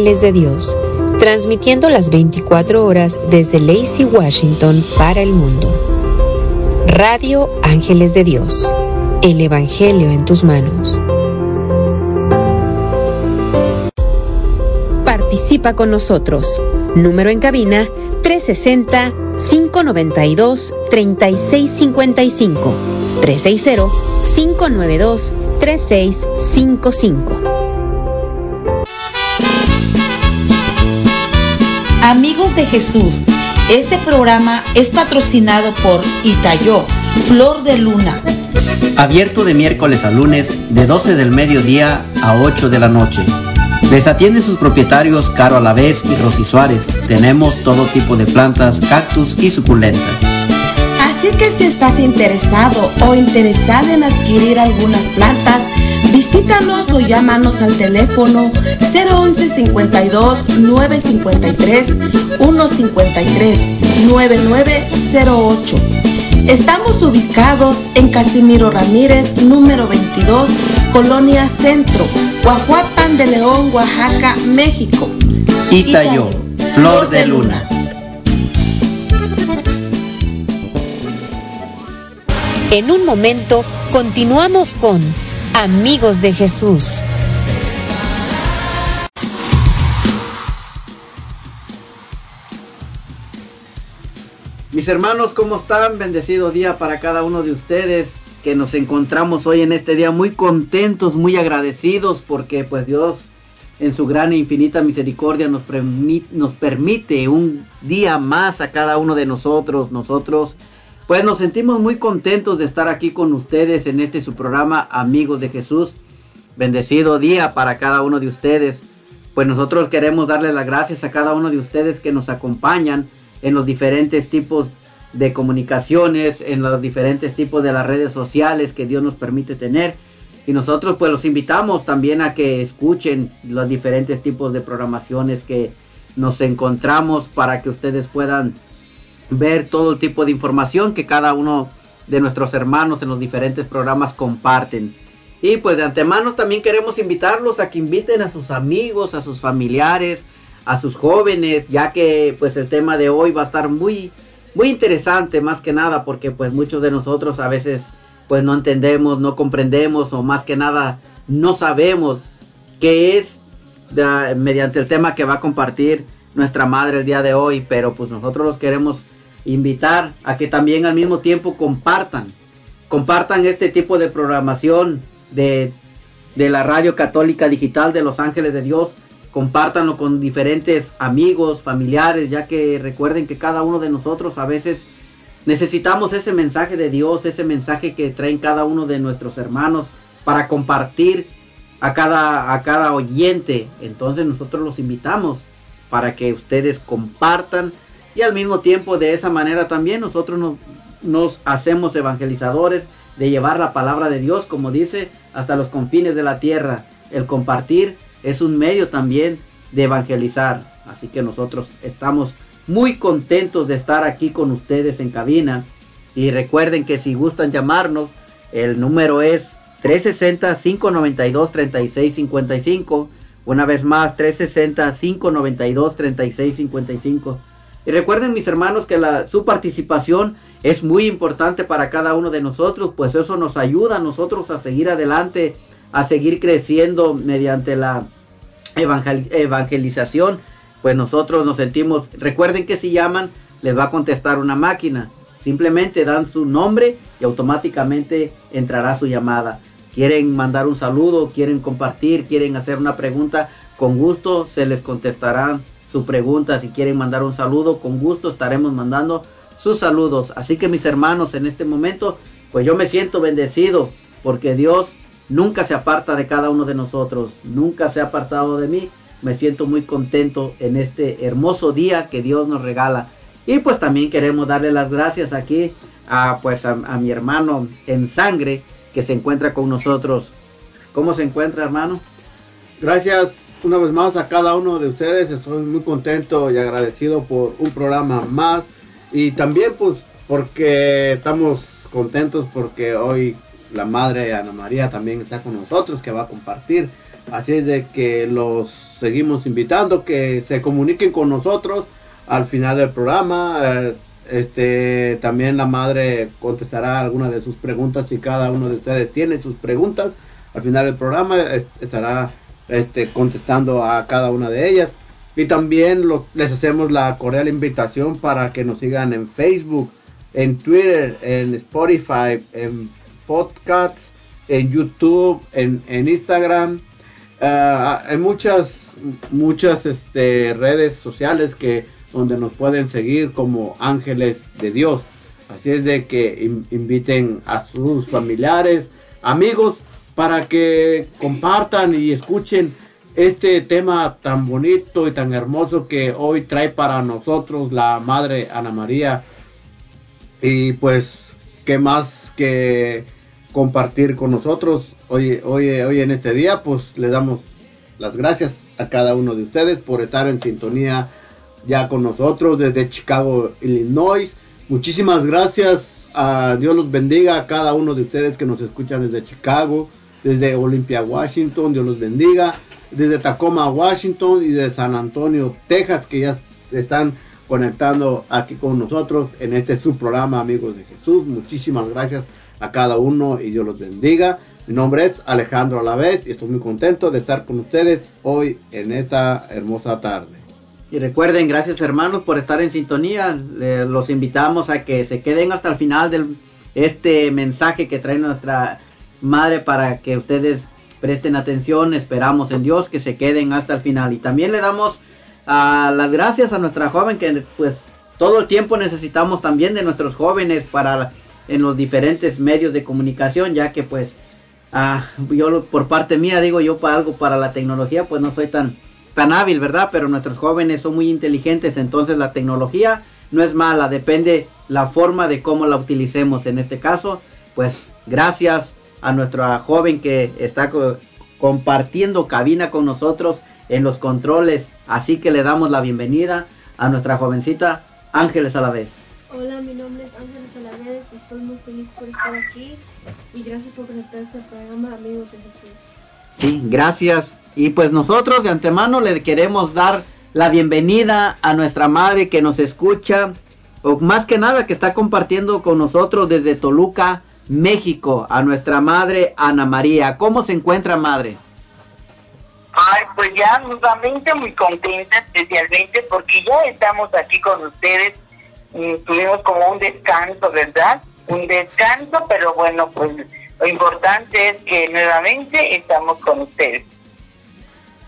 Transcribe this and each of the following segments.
Ángeles de Dios, transmitiendo las 24 horas desde Lacey, Washington, para el mundo. Radio Ángeles de Dios, el Evangelio en tus manos. Participa con nosotros. Número en cabina 360-592-3655. 360-592-3655. De Jesús, este programa es patrocinado por Itayo, Flor de Luna. Abierto de miércoles a lunes de 12 del mediodía a 8 de la noche. Les atienden sus propietarios Caro Alavés y Rosy Suárez. Tenemos todo tipo de plantas, cactus y suculentas. Así que si estás interesado o interesada en adquirir algunas plantas, visítanos o llámanos al teléfono 011 52 953 153 9908. Estamos ubicados en Casimiro Ramírez, número 22, Colonia Centro, Guajuapan de León, Oaxaca, México. Itayo, Flor de Luna. En un momento continuamos con Amigos de Jesús. Mis hermanos, ¿cómo están? Bendecido día para cada uno de ustedes que nos encontramos hoy en este día muy contentos, muy agradecidos porque pues Dios en su gran e infinita misericordia nos, nos permite un día más a cada uno de nosotros. Nosotros pues nos sentimos muy contentos de estar aquí con ustedes en este su programa Amigos de Jesús. Bendecido día para cada uno de ustedes. Pues nosotros queremos darle las gracias a cada uno de ustedes que nos acompañan en los diferentes tipos de comunicaciones, en los diferentes tipos de las redes sociales que Dios nos permite tener. Y nosotros pues los invitamos también a que escuchen los diferentes tipos de programaciones que nos encontramos para que ustedes puedan ver todo el tipo de información que cada uno de nuestros hermanos en los diferentes programas comparten. Y pues de antemano también queremos invitarlos a que inviten a sus amigos, a sus familiares, a sus jóvenes, ya que pues el tema de hoy va a estar muy muy interesante más que nada porque pues muchos de nosotros a veces pues no entendemos, no comprendemos o más que nada no sabemos qué es mediante el tema que va a compartir nuestra madre el día de hoy, pero pues nosotros los queremos invitar a que también al mismo tiempo compartan, compartan este tipo de programación de de la Radio Católica Digital de Los Ángeles de Dios. Compártanlo con diferentes amigos, familiares, ya que recuerden que cada uno de nosotros a veces necesitamos ese mensaje de Dios, ese mensaje que traen cada uno de nuestros hermanos para compartir a cada, a cada oyente. Entonces nosotros los invitamos para que ustedes compartan y al mismo tiempo de esa manera también nosotros nos, hacemos evangelizadores de llevar la palabra de Dios, como dice, hasta los confines de la tierra. El compartir es un medio también de evangelizar. Así que nosotros estamos muy contentos de estar aquí con ustedes en cabina. Y recuerden que si gustan llamarnos, el número es 360-592-3655. Una vez más, 360-592-3655. Y recuerden mis hermanos que su participación es muy importante para cada uno de nosotros, pues eso nos ayuda a nosotros a seguir adelante, a seguir creciendo mediante la evangelización. Pues nosotros nos sentimos, recuerden que si llaman, les va a contestar una máquina. Simplemente dan su nombre y automáticamente entrará su llamada. Quieren mandar un saludo, quieren compartir, quieren hacer una pregunta, con gusto se les contestará su pregunta. Si quieren mandar un saludo, con gusto estaremos mandando sus saludos. Así que mis hermanos, en este momento, pues yo me siento bendecido porque Dios nunca se aparta de cada uno de nosotros, nunca se ha apartado de mí. Me siento muy contento en este hermoso día que Dios nos regala. Y pues también queremos darle las gracias aquí a pues a, a mi hermano en sangre que se encuentra con nosotros. ¿Cómo se encuentra, hermano? Gracias una vez más a cada uno de ustedes. Estoy muy contento y agradecido por un programa más y también pues porque estamos contentos porque hoy la madre Ana María también está con nosotros que va a compartir. Así es de que los seguimos invitando que se comuniquen con nosotros al final del programa. Eh, este también la madre contestará algunas de sus preguntas si cada uno de ustedes tiene sus preguntas. Al final del programa estará este, contestando a cada una de ellas. Y también les hacemos la cordial invitación para que nos sigan en Facebook, en Twitter, en Spotify, en podcasts, en YouTube, en, Instagram. Ah, hay muchas, muchas este, redes sociales que donde nos pueden seguir como ángeles de Dios. Así es de que inviten a sus familiares, amigos, para que compartan y escuchen este tema tan bonito y tan hermoso que hoy trae para nosotros la Madre Ana María. Y pues, ¿qué más que compartir con nosotros hoy, hoy, hoy en este día? Pues le damos las gracias a cada uno de ustedes por estar en sintonía ya con nosotros desde Chicago, Illinois. Muchísimas gracias. A Dios los bendiga a cada uno de ustedes que nos escuchan desde Chicago, desde Olympia, Washington. Dios los bendiga desde Tacoma, Washington y de San Antonio, Texas, que ya están conectando aquí con nosotros en este subprograma Amigos de Jesús. Muchísimas gracias a cada uno y Dios los bendiga. Mi nombre es Alejandro Alavés y estoy muy contento de estar con ustedes hoy en esta hermosa tarde. Y recuerden, gracias hermanos por estar en sintonía. los invitamos a que se queden hasta el final de este mensaje que trae nuestra madre para que ustedes presten atención, esperamos en Dios que se queden hasta el final. Y también le damos a las gracias a nuestra joven que pues todo el tiempo necesitamos también de nuestros jóvenes para en los diferentes medios de comunicación, ya que pues ah, yo por parte mía digo yo para algo para la tecnología pues no soy tan tan hábil, ¿verdad? Pero nuestros jóvenes son muy inteligentes, entonces la tecnología no es mala, depende la forma de cómo la utilicemos. En este caso, pues gracias a nuestra joven que está compartiendo cabina con nosotros en los controles. Así que le damos la bienvenida a nuestra jovencita Ángeles Alavés. Hola, mi nombre es Ángeles Alavés, estoy muy feliz por estar aquí y gracias por conectarse al programa Amigos de Jesús. Sí, gracias. Y pues nosotros de antemano le queremos dar la bienvenida a nuestra madre que nos escucha, o más que nada que está compartiendo con nosotros desde Toluca, México, a nuestra madre Ana María. ¿Cómo se encuentra, madre? Ay, pues ya nuevamente muy contenta, especialmente porque ya estamos aquí con ustedes. tuvimos como un descanso, ¿verdad? Un descanso, pero bueno, pues Lo importante es que nuevamente estamos con ustedes.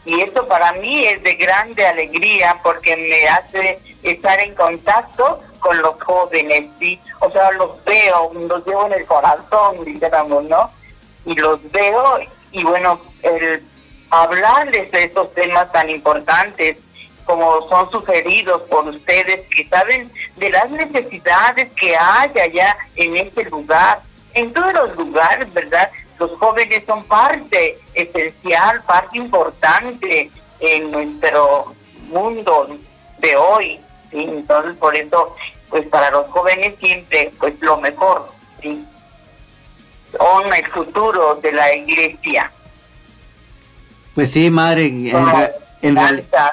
Y eso para mí es de grande alegría porque me hace estar en contacto con los jóvenes, ¿sí? O sea, los veo, los veo en el corazón, dijéramos, ¿no? Y los veo y bueno, el hablarles de estos temas tan importantes como son sugeridos por ustedes que saben de las necesidades que hay allá en este lugar, en todos los lugares, ¿verdad? Los jóvenes son parte esencial, parte importante en nuestro mundo de hoy, ¿sí? Entonces, por eso, pues para los jóvenes siempre, pues lo mejor, ¿sí? Son el futuro de la iglesia. Pues sí, madre, en, en realidad...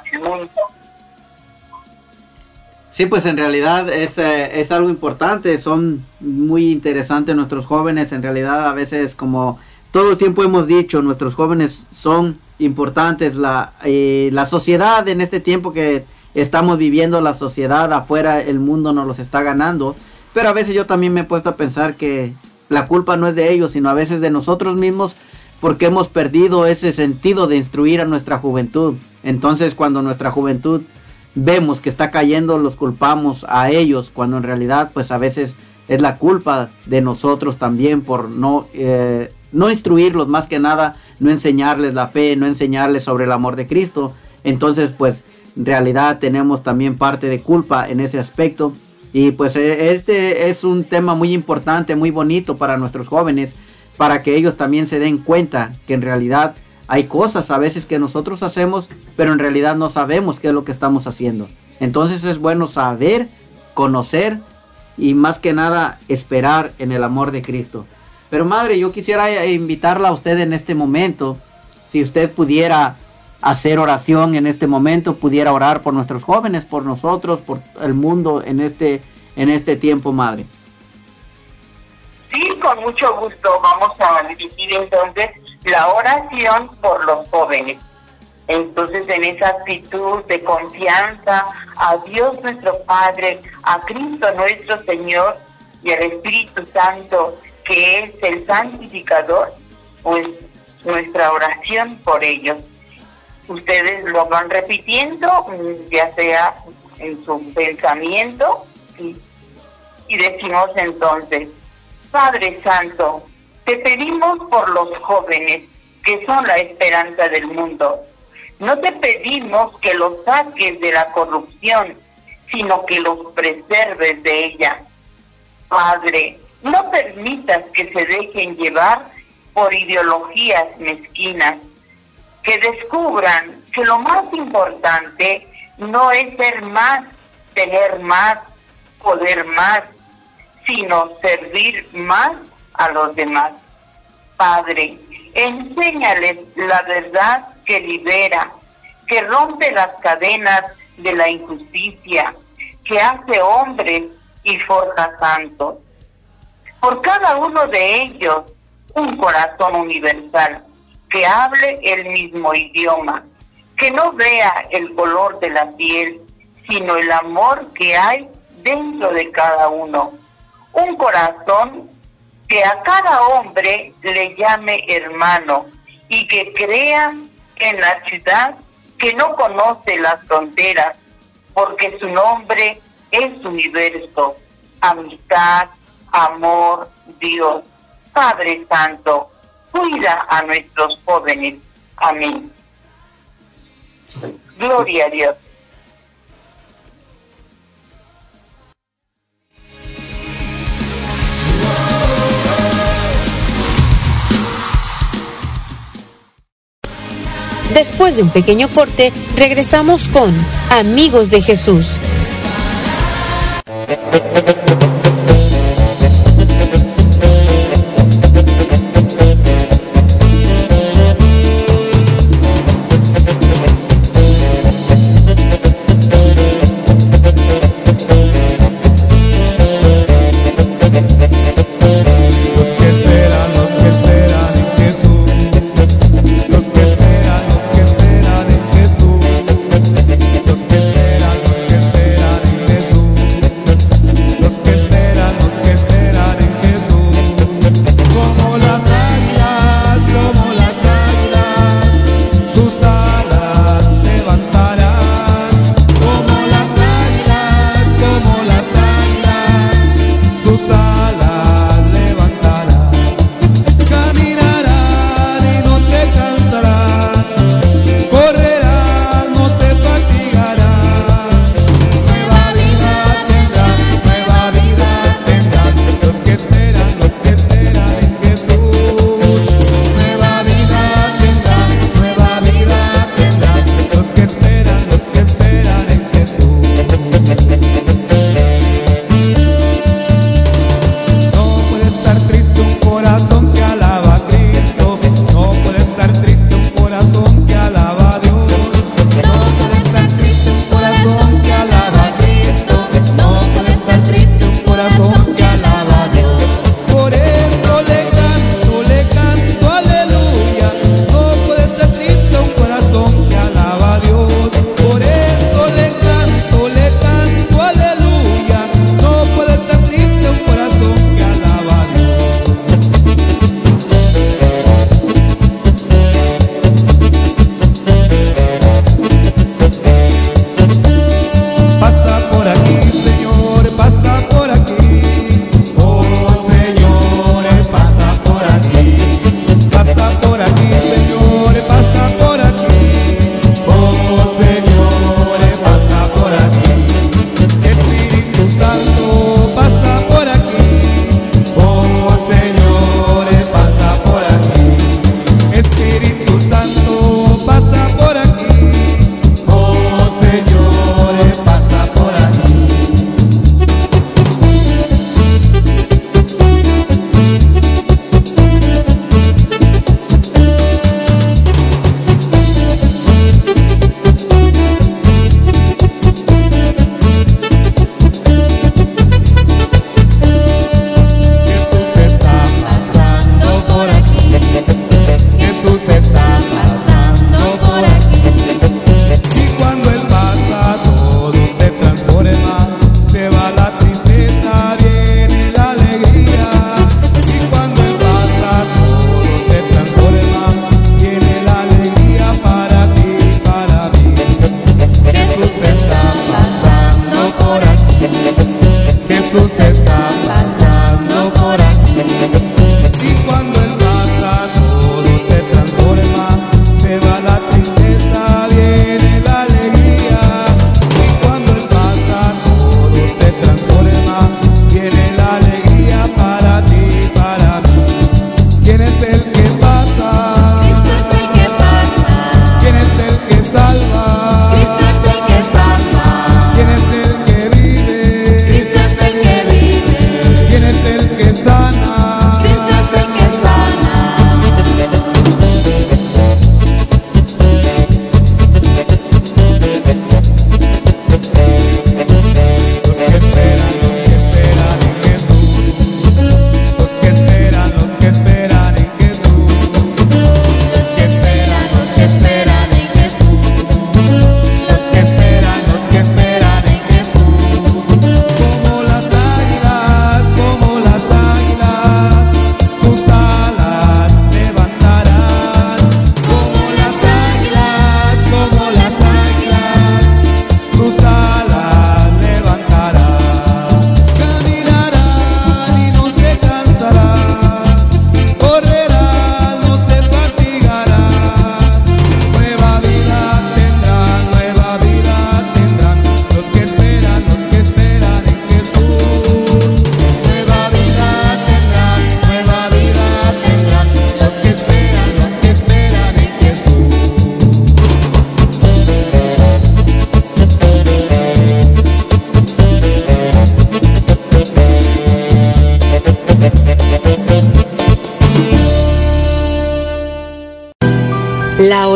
Sí, pues en realidad es, eh, es algo importante, son muy interesantes nuestros jóvenes, en realidad a veces como todo el tiempo hemos dicho, nuestros jóvenes son importantes, la, eh, la sociedad en este tiempo que estamos viviendo, la sociedad afuera, el mundo nos los está ganando, pero a veces yo también me he puesto a pensar que la culpa no es de ellos, sino a veces de nosotros mismos porque hemos perdido ese sentido de instruir a nuestra juventud. Entonces cuando nuestra juventud vemos que está cayendo, los culpamos a ellos, cuando en realidad pues a veces es la culpa de nosotros también por no, eh, no instruirlos más que nada, no enseñarles la fe, no enseñarles sobre el amor de Cristo. Entonces pues realidad tenemos también parte de culpa en ese aspecto. Y pues e, este es un tema muy importante, muy bonito para nuestros jóvenes, para que ellos también se den cuenta que en realidad hay cosas a veces que nosotros hacemos, pero en realidad no sabemos qué es lo que estamos haciendo. Entonces es bueno saber, conocer y más que nada esperar en el amor de Cristo. Pero madre, yo quisiera invitarla a usted en este momento, si usted pudiera hacer oración en este momento, pudiera orar por nuestros jóvenes, por nosotros, por el mundo en este en este tiempo, madre. Sí, con mucho gusto. Vamos a dirigir entonces la oración por los jóvenes. Entonces, en esa actitud de confianza a Dios nuestro Padre, a Cristo nuestro Señor y al Espíritu Santo, que es el santificador, pues nuestra oración por ellos. Ustedes lo van repitiendo, mm, ya sea en su pensamiento, y, y decimos entonces, Padre Santo, te pedimos por los jóvenes, que son la esperanza del mundo. No te pedimos que los saques de la corrupción, sino que los preserves de ella. Padre, no permitas que se dejen llevar por ideologías mezquinas, que descubran que lo más importante no es ser más, tener más, poder más, sino servir más a los demás. Padre, enséñales la verdad que libera, que rompe las cadenas de la injusticia, que hace hombres y forja santos. Por cada uno de ellos, un corazón universal, que hable el mismo idioma, que no vea el color de la piel, sino el amor que hay dentro de cada uno un corazón que a cada hombre le llame hermano y que crea en la ciudad que no conoce las fronteras, porque su nombre es universo, amistad, amor, Dios. Padre Santo, cuida a nuestros jóvenes. Amén. Gloria a Dios. Después de un pequeño corte, regresamos con Amigos de Jesús.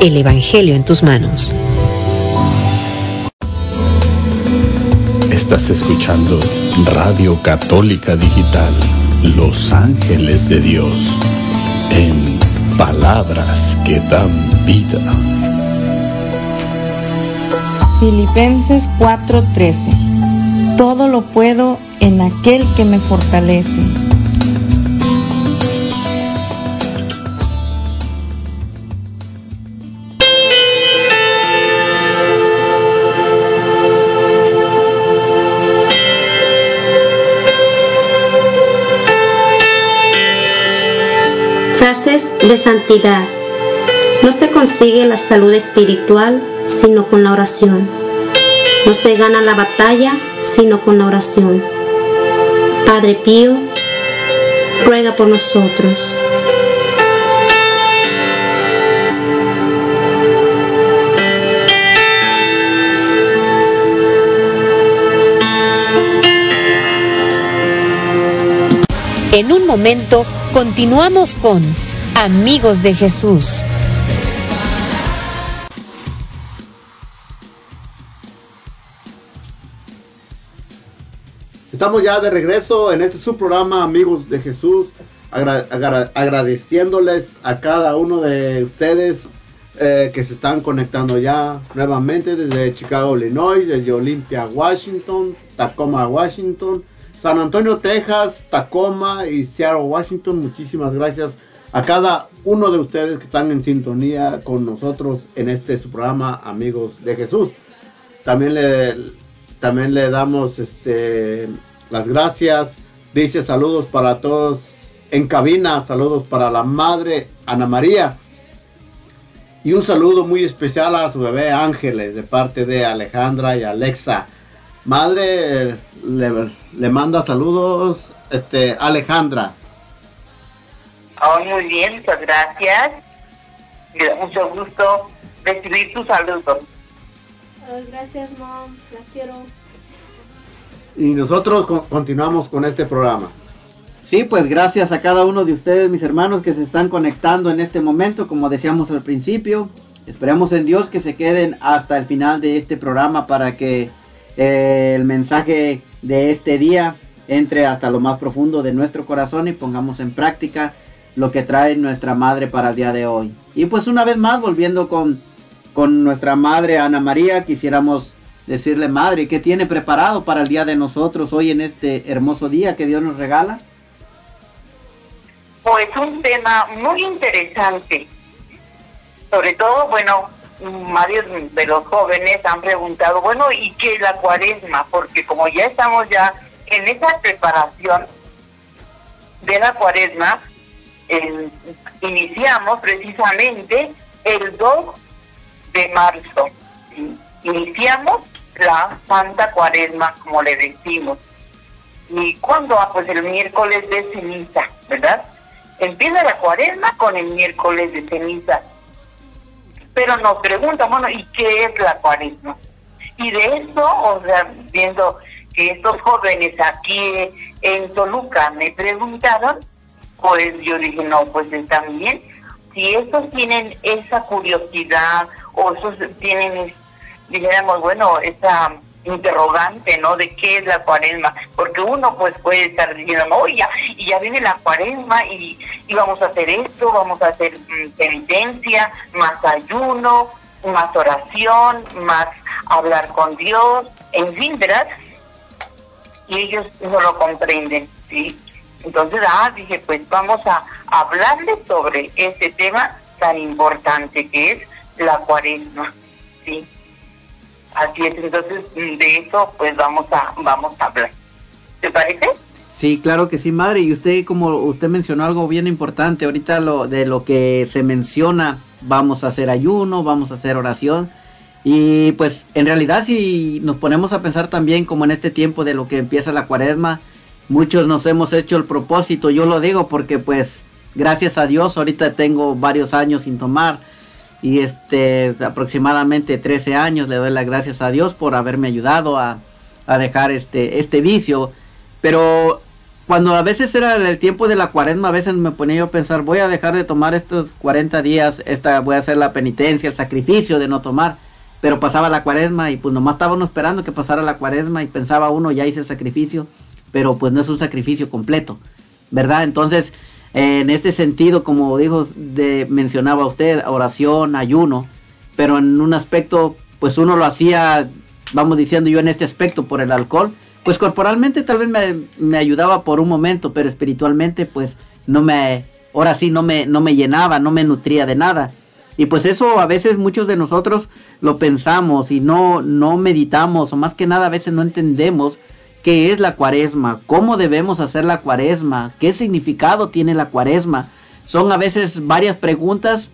El Evangelio en tus manos. Estás escuchando Radio Católica Digital, Los Ángeles de Dios, en palabras que dan vida. Filipenses 4:13 Todo lo puedo en aquel que me fortalece. De santidad. No se consigue la salud espiritual sino con la oración. No se gana la batalla sino con la oración. Padre Pío, ruega por nosotros. En un momento continuamos con Amigos de Jesús. Estamos ya de regreso en este su programa, amigos de Jesús, agra- agra- agradeciéndoles a cada uno de ustedes eh, que se están conectando ya nuevamente desde Chicago, Illinois, desde Olympia, Washington, Tacoma, Washington, San Antonio, Texas, Tacoma y Seattle, Washington. Muchísimas gracias a cada uno de ustedes que están en sintonía con nosotros en este su programa, amigos de Jesús. También le, también le damos este, las gracias. Dice saludos para todos en cabina, saludos para la madre Ana María. Y un saludo muy especial a su bebé Ángeles de parte de Alejandra y Alexa. Madre le, le manda saludos este, Alejandra. Oh, muy bien, muchas gracias. Me da mucho gusto recibir tus saludos. Ah, gracias, mom. La quiero. Y nosotros con- continuamos con este programa. Sí, pues gracias a cada uno de ustedes, mis hermanos, que se están conectando en este momento, como decíamos al principio. Esperamos en Dios que se queden hasta el final de este programa para que eh, el mensaje de este día entre hasta lo más profundo de nuestro corazón y pongamos en práctica lo que trae nuestra madre para el día de hoy. Y pues una vez más, volviendo con, con nuestra madre Ana María, quisiéramos decirle, madre, ¿qué tiene preparado para el día de nosotros hoy en este hermoso día que Dios nos regala? Pues un tema muy interesante. Sobre todo, bueno, varios de los jóvenes han preguntado, bueno, ¿y qué es la cuaresma? Porque como ya estamos ya en esa preparación de la cuaresma, iniciamos precisamente el 2 de marzo. Iniciamos la Santa Cuaresma, como le decimos. ¿Y cuándo? Ah, pues el miércoles de ceniza, ¿verdad? Empieza la cuaresma con el miércoles de ceniza. Pero nos preguntan, bueno, ¿y qué es la cuaresma? Y de eso, o sea, viendo que estos jóvenes aquí en Toluca me preguntaron, pues yo dije, no, pues están bien. Si estos tienen esa curiosidad o esos tienen, dijéramos, bueno, esa interrogante, ¿no? De qué es la cuaresma, porque uno pues puede estar diciendo, no, ya, y ya viene la cuaresma y, vamos a hacer esto, vamos a hacer mm, penitencia, más ayuno, más oración, más hablar con Dios, en fin, ¿verdad? Y ellos no lo comprenden, ¿sí? Entonces, ah, dije, pues vamos a hablarles sobre este tema tan importante que es la cuaresma, ¿sí? Así es, entonces de eso pues vamos a vamos a hablar. ¿Te parece? Sí, claro que sí, madre. Y usted, como usted mencionó algo bien importante ahorita, lo de lo que se menciona vamos a hacer ayuno, vamos a hacer oración. Y pues en realidad si nos ponemos a pensar también como en este tiempo de lo que empieza la cuaresma, muchos nos hemos hecho el propósito, yo lo digo porque pues gracias a Dios ahorita tengo varios años sin tomar y este aproximadamente 13 años le doy las gracias a Dios por haberme ayudado a, a dejar este, este vicio. Pero cuando a veces era el tiempo de la cuaresma, a veces me ponía yo a pensar, voy a dejar de tomar estos 40 días, esta, voy a hacer la penitencia, el sacrificio de no tomar. Pero pasaba la cuaresma y pues nomás estaba uno esperando que pasara la cuaresma y pensaba uno, ya hice el sacrificio, pero pues no es un sacrificio completo, ¿verdad? Entonces, en este sentido, como dijo, de, mencionaba usted, oración, ayuno, pero en un aspecto, pues uno lo hacía, vamos diciendo yo en este aspecto, por el alcohol, pues corporalmente tal vez me, me, ayudaba por un momento, pero espiritualmente pues no me, ahora sí no me, no me llenaba, no me nutría de nada. Y pues eso a veces muchos de nosotros lo pensamos y no, no meditamos, o más que nada a veces no entendemos qué es la cuaresma, cómo debemos hacer la cuaresma, qué significado tiene la cuaresma. Son a veces varias preguntas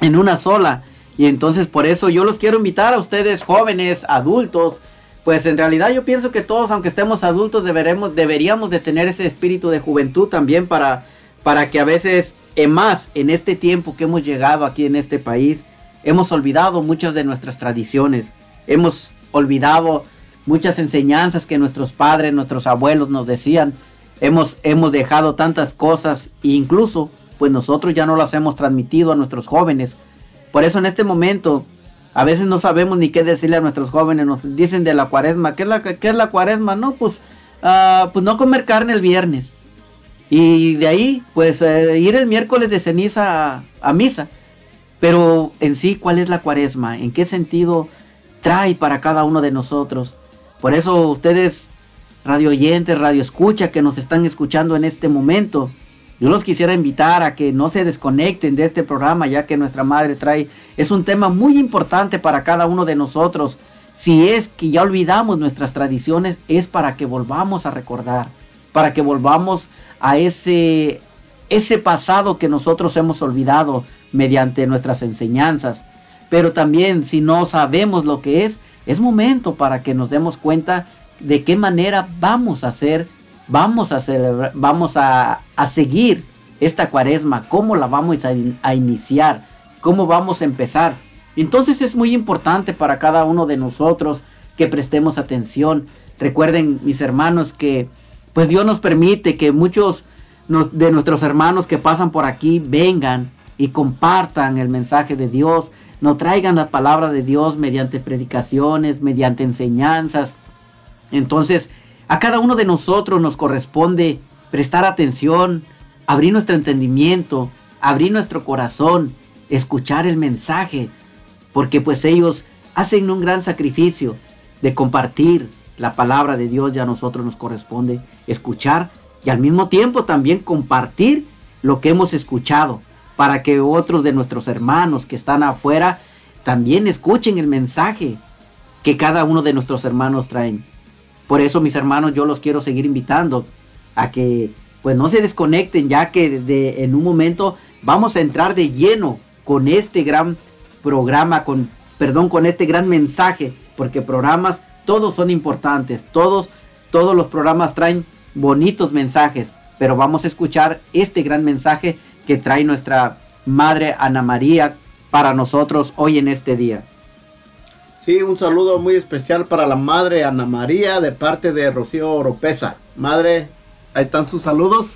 en una sola. Y entonces por eso yo los quiero invitar a ustedes jóvenes, adultos, pues en realidad yo pienso que todos, aunque estemos adultos, deberemos, deberíamos de tener ese espíritu de juventud también para, para que a veces, en más, en este tiempo que hemos llegado aquí en este país, hemos olvidado muchas de nuestras tradiciones, hemos olvidado muchas enseñanzas que nuestros padres, nuestros abuelos nos decían, hemos, hemos dejado tantas cosas e incluso, pues nosotros ya no las hemos transmitido a nuestros jóvenes. Por eso en este momento a veces no sabemos ni qué decirle a nuestros jóvenes, nos dicen de la cuaresma, ¿qué es la, qué es la cuaresma? No, pues, uh, pues no comer carne el viernes. Y de ahí, pues eh, ir el miércoles de ceniza a, misa. Pero en sí, ¿cuál es la cuaresma? ¿En qué sentido trae para cada uno de nosotros? Por eso ustedes, radio oyentes, radio escucha, que nos están escuchando en este momento, yo los quisiera invitar a que no se desconecten de este programa ya que nuestra madre trae, es un tema muy importante para cada uno de nosotros. Si es que ya olvidamos nuestras tradiciones, es para que volvamos a recordar, para que volvamos a ese, ese pasado que nosotros hemos olvidado mediante nuestras enseñanzas. Pero también si no sabemos lo que es, es momento para que nos demos cuenta de qué manera vamos a hacer vamos a celebrar, vamos a, a seguir esta cuaresma, cómo la vamos a, a, iniciar, cómo vamos a empezar. Entonces es muy importante para cada uno de nosotros que prestemos atención. Recuerden, mis hermanos, que pues Dios nos permite que muchos de nuestros hermanos que pasan por aquí vengan y compartan el mensaje de Dios, nos traigan la palabra de Dios mediante predicaciones, mediante enseñanzas. Entonces, a cada uno de nosotros nos corresponde prestar atención, abrir nuestro entendimiento, abrir nuestro corazón, escuchar el mensaje, porque pues ellos hacen un gran sacrificio de compartir la palabra de Dios, ya a nosotros nos corresponde escuchar y al mismo tiempo también compartir lo que hemos escuchado para que otros de nuestros hermanos que están afuera también escuchen el mensaje que cada uno de nuestros hermanos traen. Por eso, mis hermanos, yo los quiero seguir invitando a que pues no se desconecten, ya que de, en un momento vamos a entrar de lleno con este gran programa, con perdón, con este gran mensaje, porque programas todos son importantes, todos todos los programas traen bonitos mensajes, pero vamos a escuchar este gran mensaje que trae nuestra madre Ana María para nosotros hoy en este día. Sí, un saludo muy especial para la madre Ana María de parte de Rocío Oropesa. Madre, ahí están sus saludos.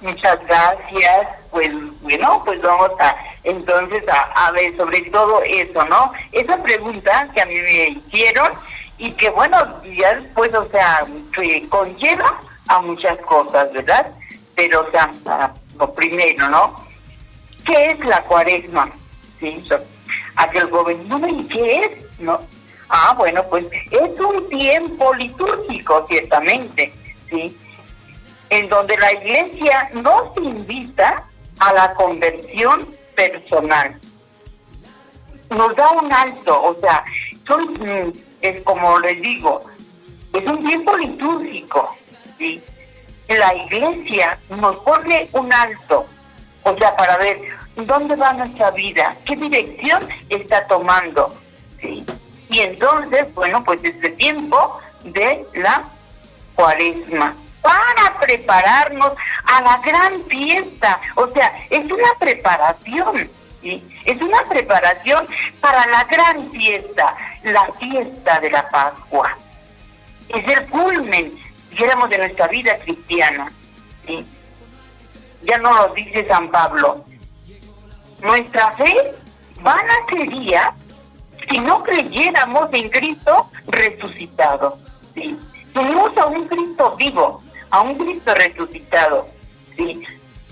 Muchas gracias. Pues bueno, pues vamos a entonces a, a, ver sobre todo eso, ¿no? Esa pregunta que a mí me hicieron y que bueno, ya después, o sea, que conlleva a muchas cosas, ¿verdad? Pero, o sea, lo primero, ¿no? ¿Qué es la cuaresma? Sí, aquel joven, no me qué es, ¿no? Ah, bueno, pues es un tiempo litúrgico, ciertamente, ¿sí? En donde la iglesia nos invita a la conversión personal. Nos da un alto, o sea, son, mm, es como les digo, es un tiempo litúrgico, ¿sí? La iglesia nos pone un alto O sea, para ver dónde va nuestra vida, qué dirección está tomando. Y entonces, bueno, pues este tiempo de la cuaresma para prepararnos a la gran fiesta. O sea, es una preparación. Es una preparación para la gran fiesta, la fiesta de la Pascua. Es el culmen, dijéramos, de nuestra vida cristiana. ¿sí? Ya no lo dice San Pablo. Nuestra fe vana sería si no creyéramos en Cristo resucitado. ¿sí? Tenemos a un Cristo vivo, a un Cristo resucitado. ¿sí?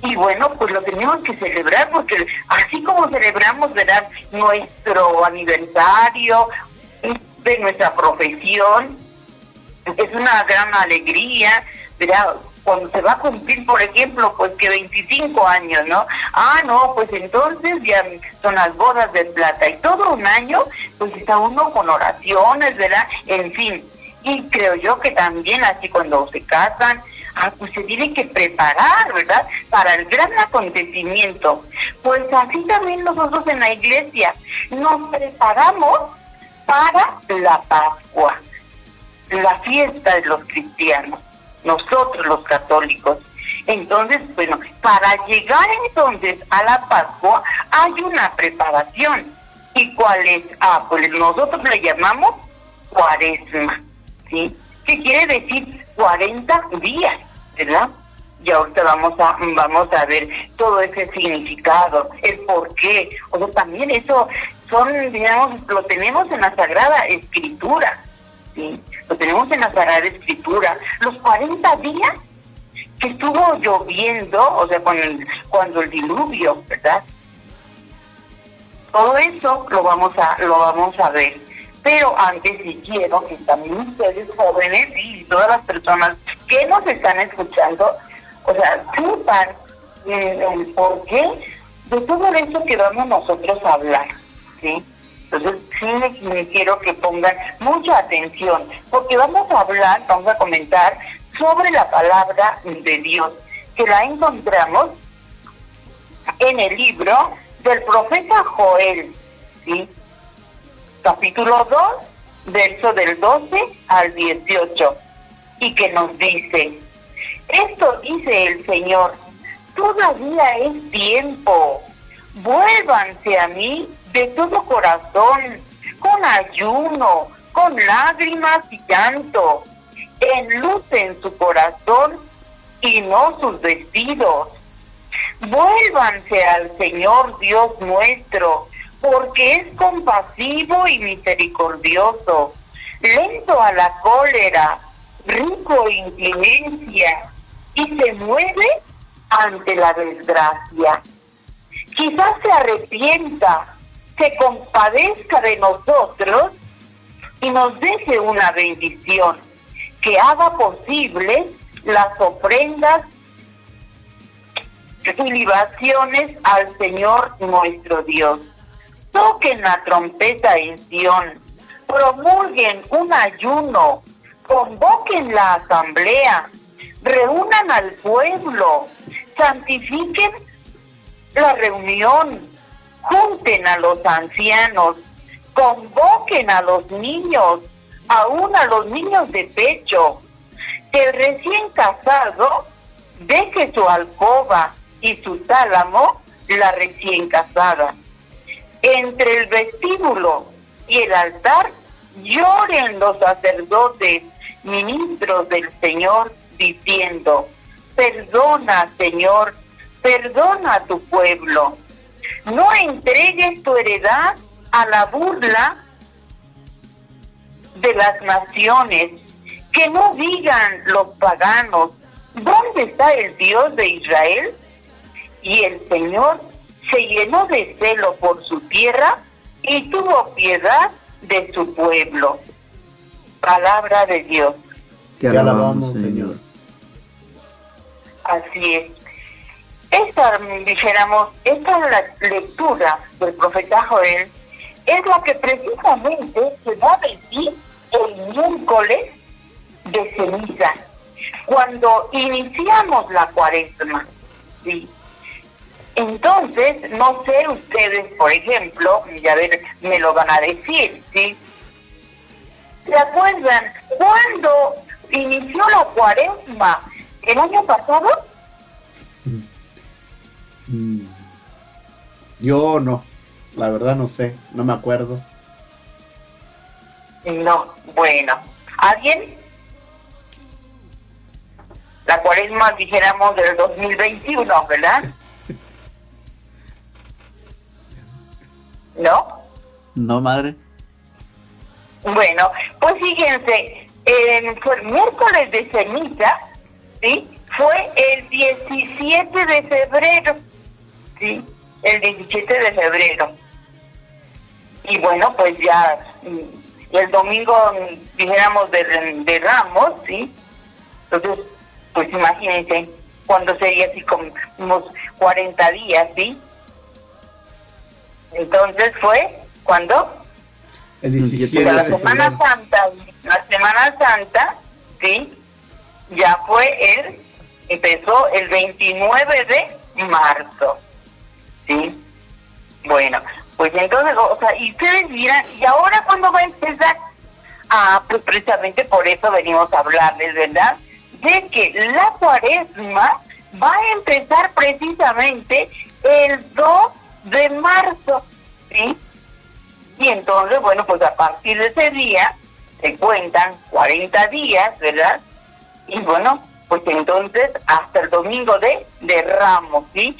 Y bueno, pues lo tenemos que celebrar porque así como celebramos, ¿verdad? Nuestro aniversario de nuestra profesión, es una gran alegría, ¿verdad? Cuando se va a cumplir, por ejemplo, pues que 25 años, ¿no? Ah, no, pues entonces ya son las bodas de plata y todo un año, pues está uno con oraciones, ¿verdad? En fin, y creo yo que también así cuando se casan, ah, pues se tiene que preparar, ¿verdad? Para el gran acontecimiento. Pues así también nosotros en la iglesia nos preparamos para la Pascua, la fiesta de los cristianos, nosotros los católicos. Entonces, bueno, para llegar entonces a la Pascua hay una preparación. ¿Y cuál es? Ah, pues nosotros le llamamos cuaresma. ¿sí? ¿Qué quiere decir 40 días, verdad? Y ahorita vamos a vamos a ver todo ese significado, el por qué. O sea, también eso son, digamos, lo tenemos en la Sagrada Escritura, Lo tenemos en la Sagrada Escritura. Los 40 días que estuvo lloviendo, o sea, cuando el, el diluvio, ¿verdad? Todo eso lo vamos a lo vamos a ver. Pero antes sí quiero que también ustedes jóvenes y todas las personas que nos están escuchando, o sea, sepan eh, el porqué de todo eso que vamos nosotros a hablar, ¿sí? Entonces sí me, quiero que pongan mucha atención, porque vamos a hablar, vamos a comentar sobre la palabra de Dios, que la encontramos en el libro del profeta Joel, capítulo 2, verso del 12 al 18, y que nos dice, esto dice el Señor, todavía es tiempo, vuélvanse a mí de todo corazón, con ayuno, con lágrimas y llanto, enlucen su corazón y no sus vestidos. Vuélvanse al Señor Dios nuestro, porque es compasivo y misericordioso, lento a la cólera, rico en clemencia, y se mueve ante la desgracia. Quizás se arrepienta, se compadezca de nosotros y nos deje una bendición que haga posible las ofrendas y libaciones al Señor nuestro Dios. Toquen la trompeta en Sion, promulguen un ayuno, convoquen la asamblea, reúnan al pueblo, santifiquen la reunión, junten a los ancianos, convoquen a los niños, aún a los niños de pecho, que el recién casado deje su alcoba y su tálamo la recién casada entre el vestíbulo y el altar lloren los sacerdotes, ministros del Señor, diciendo, perdona, Señor, perdona a tu pueblo. No entregues tu heredad a la burla de las naciones. Que no digan los paganos, ¿dónde está el Dios de Israel? Y el Señor se llenó de celo por su tierra y tuvo piedad de su pueblo. Palabra de Dios. Te alabamos, Señor. Así es. Esta, dijéramos, esta lectura del profeta Joel es la que precisamente se va a decir el miércoles de ceniza, cuando iniciamos la cuaresma. ¿sí? Entonces, no sé ustedes, por ejemplo, y a ver, me lo van a decir, ¿sí? ¿Se acuerdan cuándo inició la cuaresma? ¿El año pasado? Mm. Yo no, la verdad no sé, no me acuerdo. No, bueno. ¿Alguien? La cuaresma, dijéramos, del 2021, ¿verdad? ¿No? No, madre. Bueno, pues fíjense, el, fue el miércoles de ceniza, ¿sí? Fue el 17 de febrero, ¿sí? El 17 de febrero. Y bueno, pues ya mm, el domingo, mm, dijéramos, de, de Ramos, ¿sí? Entonces, pues imagínense, cuando sería así como unos 40 días, ¿sí? Entonces fue, ¿cuándo? El 17 Pero la de Semana febrero. Santa, la Semana Santa, ¿sí? Ya fue el, empezó el 29 de marzo, ¿sí? Bueno, pues entonces, o sea, y ustedes dirán, ¿y ahora cuándo va a empezar? Ah, pues precisamente por eso venimos a hablarles, ¿verdad? De que la cuaresma va a empezar precisamente el 2 de marzo, ¿sí? Y entonces, bueno, pues a partir de ese día se cuentan 40 días, ¿verdad? Y bueno, pues entonces hasta el domingo de, de Ramos, ¿sí?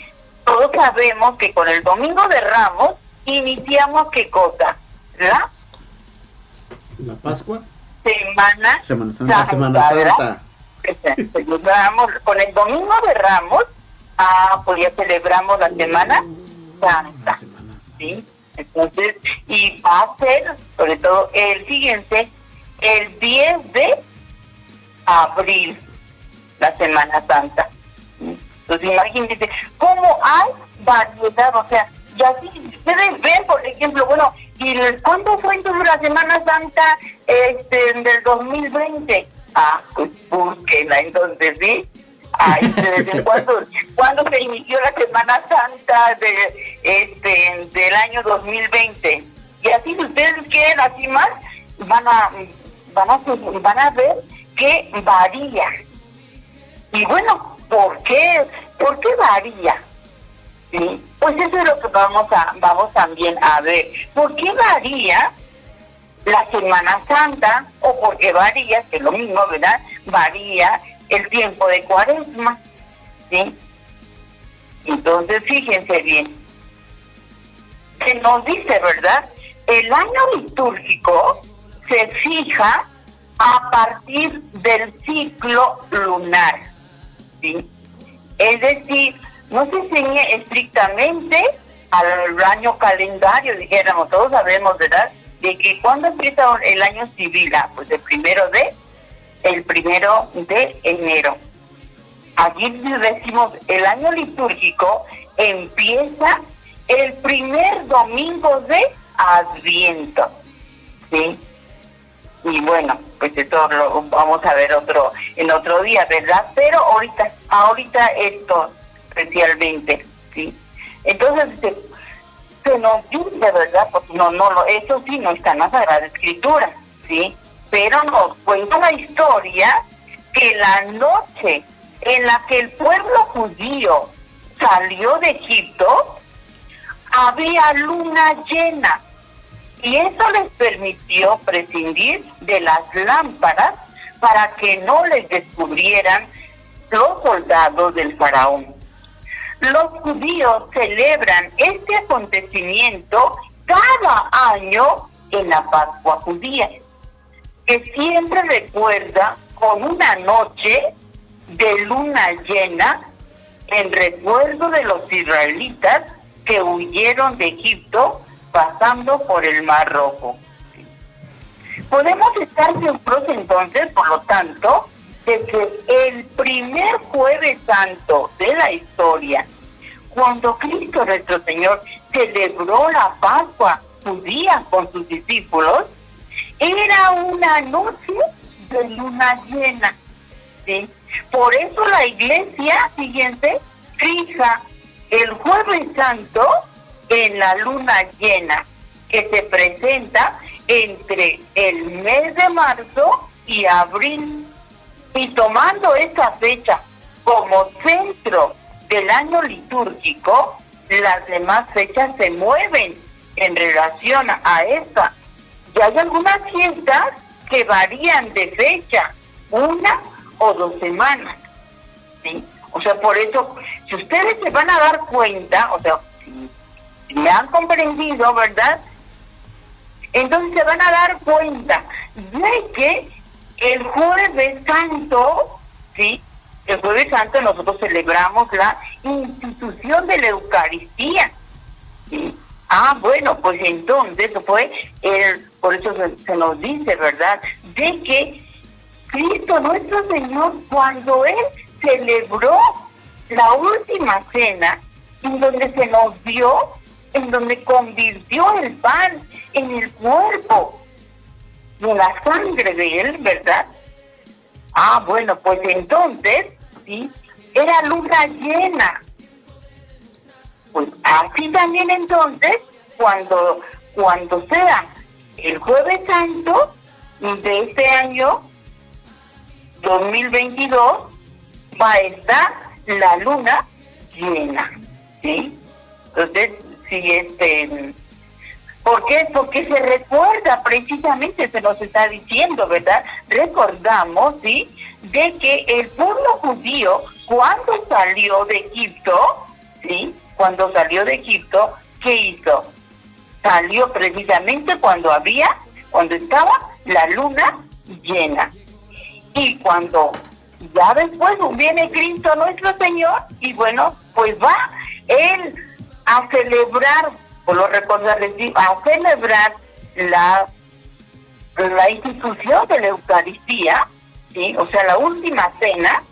Todos sabemos que con el domingo de Ramos iniciamos qué cosa? La La Pascua, Semana Semana Santa, Santa, Semana. Santa. Celebramos con el domingo de Ramos, ah, pues ya celebramos la Semana Santa, ¿sí? Entonces, y va a ser, sobre todo, el siguiente, el 10 de abril, la Semana Santa. Entonces, imagínense, ¿cómo hay variedad? O sea, y así, ustedes ven, por ejemplo, bueno, ¿y cuándo fue entonces la Semana Santa este, del 2020? Ah, pues búsquenla, entonces, ¿sí? Ay, ¿desde cuándo, cuándo se inició la Semana Santa de, este, del año 2020? Y así, si ustedes quieren así más, van a, van a, van a ver que varía. Y bueno, ¿por qué? ¿Por qué varía? ¿Sí? Pues eso es lo que vamos a vamos también a ver. ¿Por qué varía la Semana Santa o por qué varía, que es lo mismo, ¿verdad? Varía el tiempo de Cuaresma, ¿sí? Entonces, fíjense bien. Se nos dice, ¿verdad? El año litúrgico se fija a partir del ciclo lunar, Es decir, no se ciñe estrictamente al año calendario, dijéramos, todos sabemos, ¿verdad? De que cuando empieza el año civil, ah, pues el primero de, el primero de enero. Allí decimos, el año litúrgico empieza el primer domingo de Adviento, ¿sí? Y bueno, pues eso lo vamos a ver otro en otro día, ¿verdad? Pero ahorita, ahorita esto especialmente, ¿sí? Entonces se, se nos dice, ¿verdad? Pues no, no, lo- eso sí no está en la Sagrada Escritura, ¿sí? Pero nos cuenta la historia que la noche en la que el pueblo judío salió de Egipto, había luna llena y eso les permitió prescindir de las lámparas para que no les descubrieran los soldados del faraón. Los judíos celebran este acontecimiento cada año en la Pascua judía, que siempre recuerda con una noche de luna llena en recuerdo de los israelitas que huyeron de Egipto pasando por el Mar Rojo. Podemos estar seguros entonces, por lo tanto, de que el primer jueves santo de la historia, cuando Cristo nuestro Señor celebró la Pascua judía con sus discípulos, era una noche de luna llena. Por eso la iglesia, siguiente, fija el jueves santo en la luna llena que se presenta entre el mes de marzo y abril. Y tomando esta fecha como centro del año litúrgico, las demás fechas se mueven en relación a esta. Y hay algunas fiestas que varían de fecha, una o dos semanas. ¿sí? O sea, por eso, si ustedes se van a dar cuenta, o sea, si me han comprendido, ¿verdad? Entonces se van a dar cuenta de que el jueves santo, ¿sí? El jueves santo nosotros celebramos la institución de la Eucaristía. ¿sí? Ah, bueno, pues entonces fue el, por eso se, se nos dice, ¿verdad? De que Cristo nuestro Señor, cuando Él celebró la última cena, en donde se nos dio, en donde convirtió el pan en el cuerpo de la sangre de Él, ¿verdad? Ah, bueno, pues entonces, sí, era luna llena. Pues así también entonces, cuando, cuando sea el jueves santo de este año 2022, va a estar la luna llena, ¿sí? Entonces, sí, este, ¿por qué? Porque se recuerda precisamente, se nos está diciendo, ¿verdad? Recordamos, ¿sí? De que el pueblo judío, cuando salió de Egipto, ¿sí? Cuando salió de Egipto, ¿qué hizo? Salió precisamente cuando había, cuando estaba la luna llena. Y cuando ya después viene Cristo nuestro Señor y bueno, pues va Él a celebrar, por lo recordarles, a celebrar la, la institución de la Eucaristía, ¿sí? o sea, la última cena,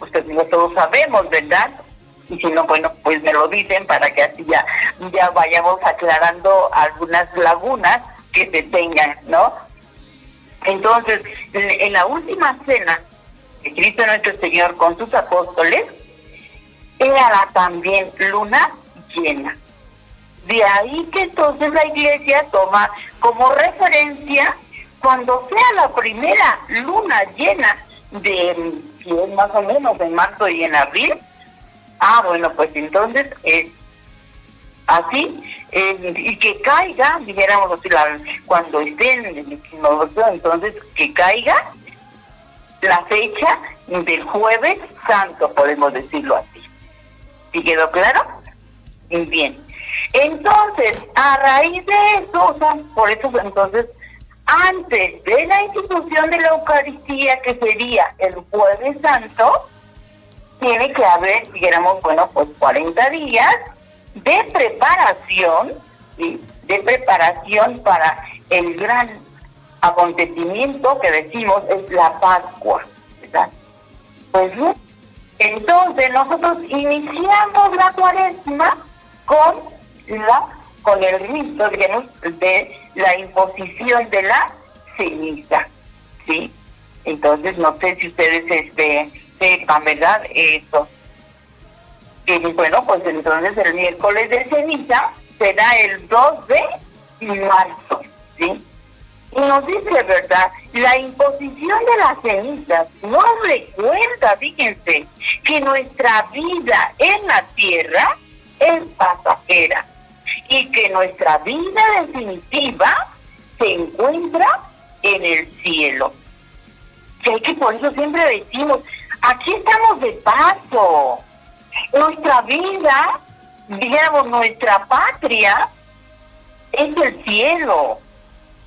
ustedes ya todos sabemos, ¿verdad? Y si no, bueno, pues me lo dicen para que así ya, ya vayamos aclarando algunas lagunas que se tengan, ¿no? Entonces, en la última cena Cristo nuestro Señor con sus apóstoles, era también luna llena. De ahí que entonces la iglesia toma como referencia cuando sea la primera luna llena de, si es más o menos en marzo y en abril, ah, bueno, pues entonces es así, y que caiga, dijéramos así, la, cuando estén en entonces que caiga la fecha del jueves santo, podemos decirlo así. ¿Sí quedó claro? Bien. Entonces, a raíz de eso, o sea, por eso entonces, antes de la institución de la Eucaristía, que sería el jueves santo, tiene que haber, dijéramos, bueno, pues 40 días de preparación, ¿sí? de preparación para el gran acontecimiento que decimos es la Pascua. Pues entonces nosotros iniciamos la cuaresma con la con el rito digamos, de la imposición de la ceniza, ¿sí? Entonces no sé si ustedes este sepan, ¿verdad? Eso. Y bueno, pues entonces el miércoles de ceniza será el 2 de marzo, ¿sí? Y nos dice, ¿verdad? La imposición de las cenizas nos recuerda, fíjense, que nuestra vida en la tierra es pasajera y que nuestra vida definitiva se encuentra en el cielo. Que, que por eso siempre decimos, aquí estamos de paso. Nuestra vida, digamos, nuestra patria es el cielo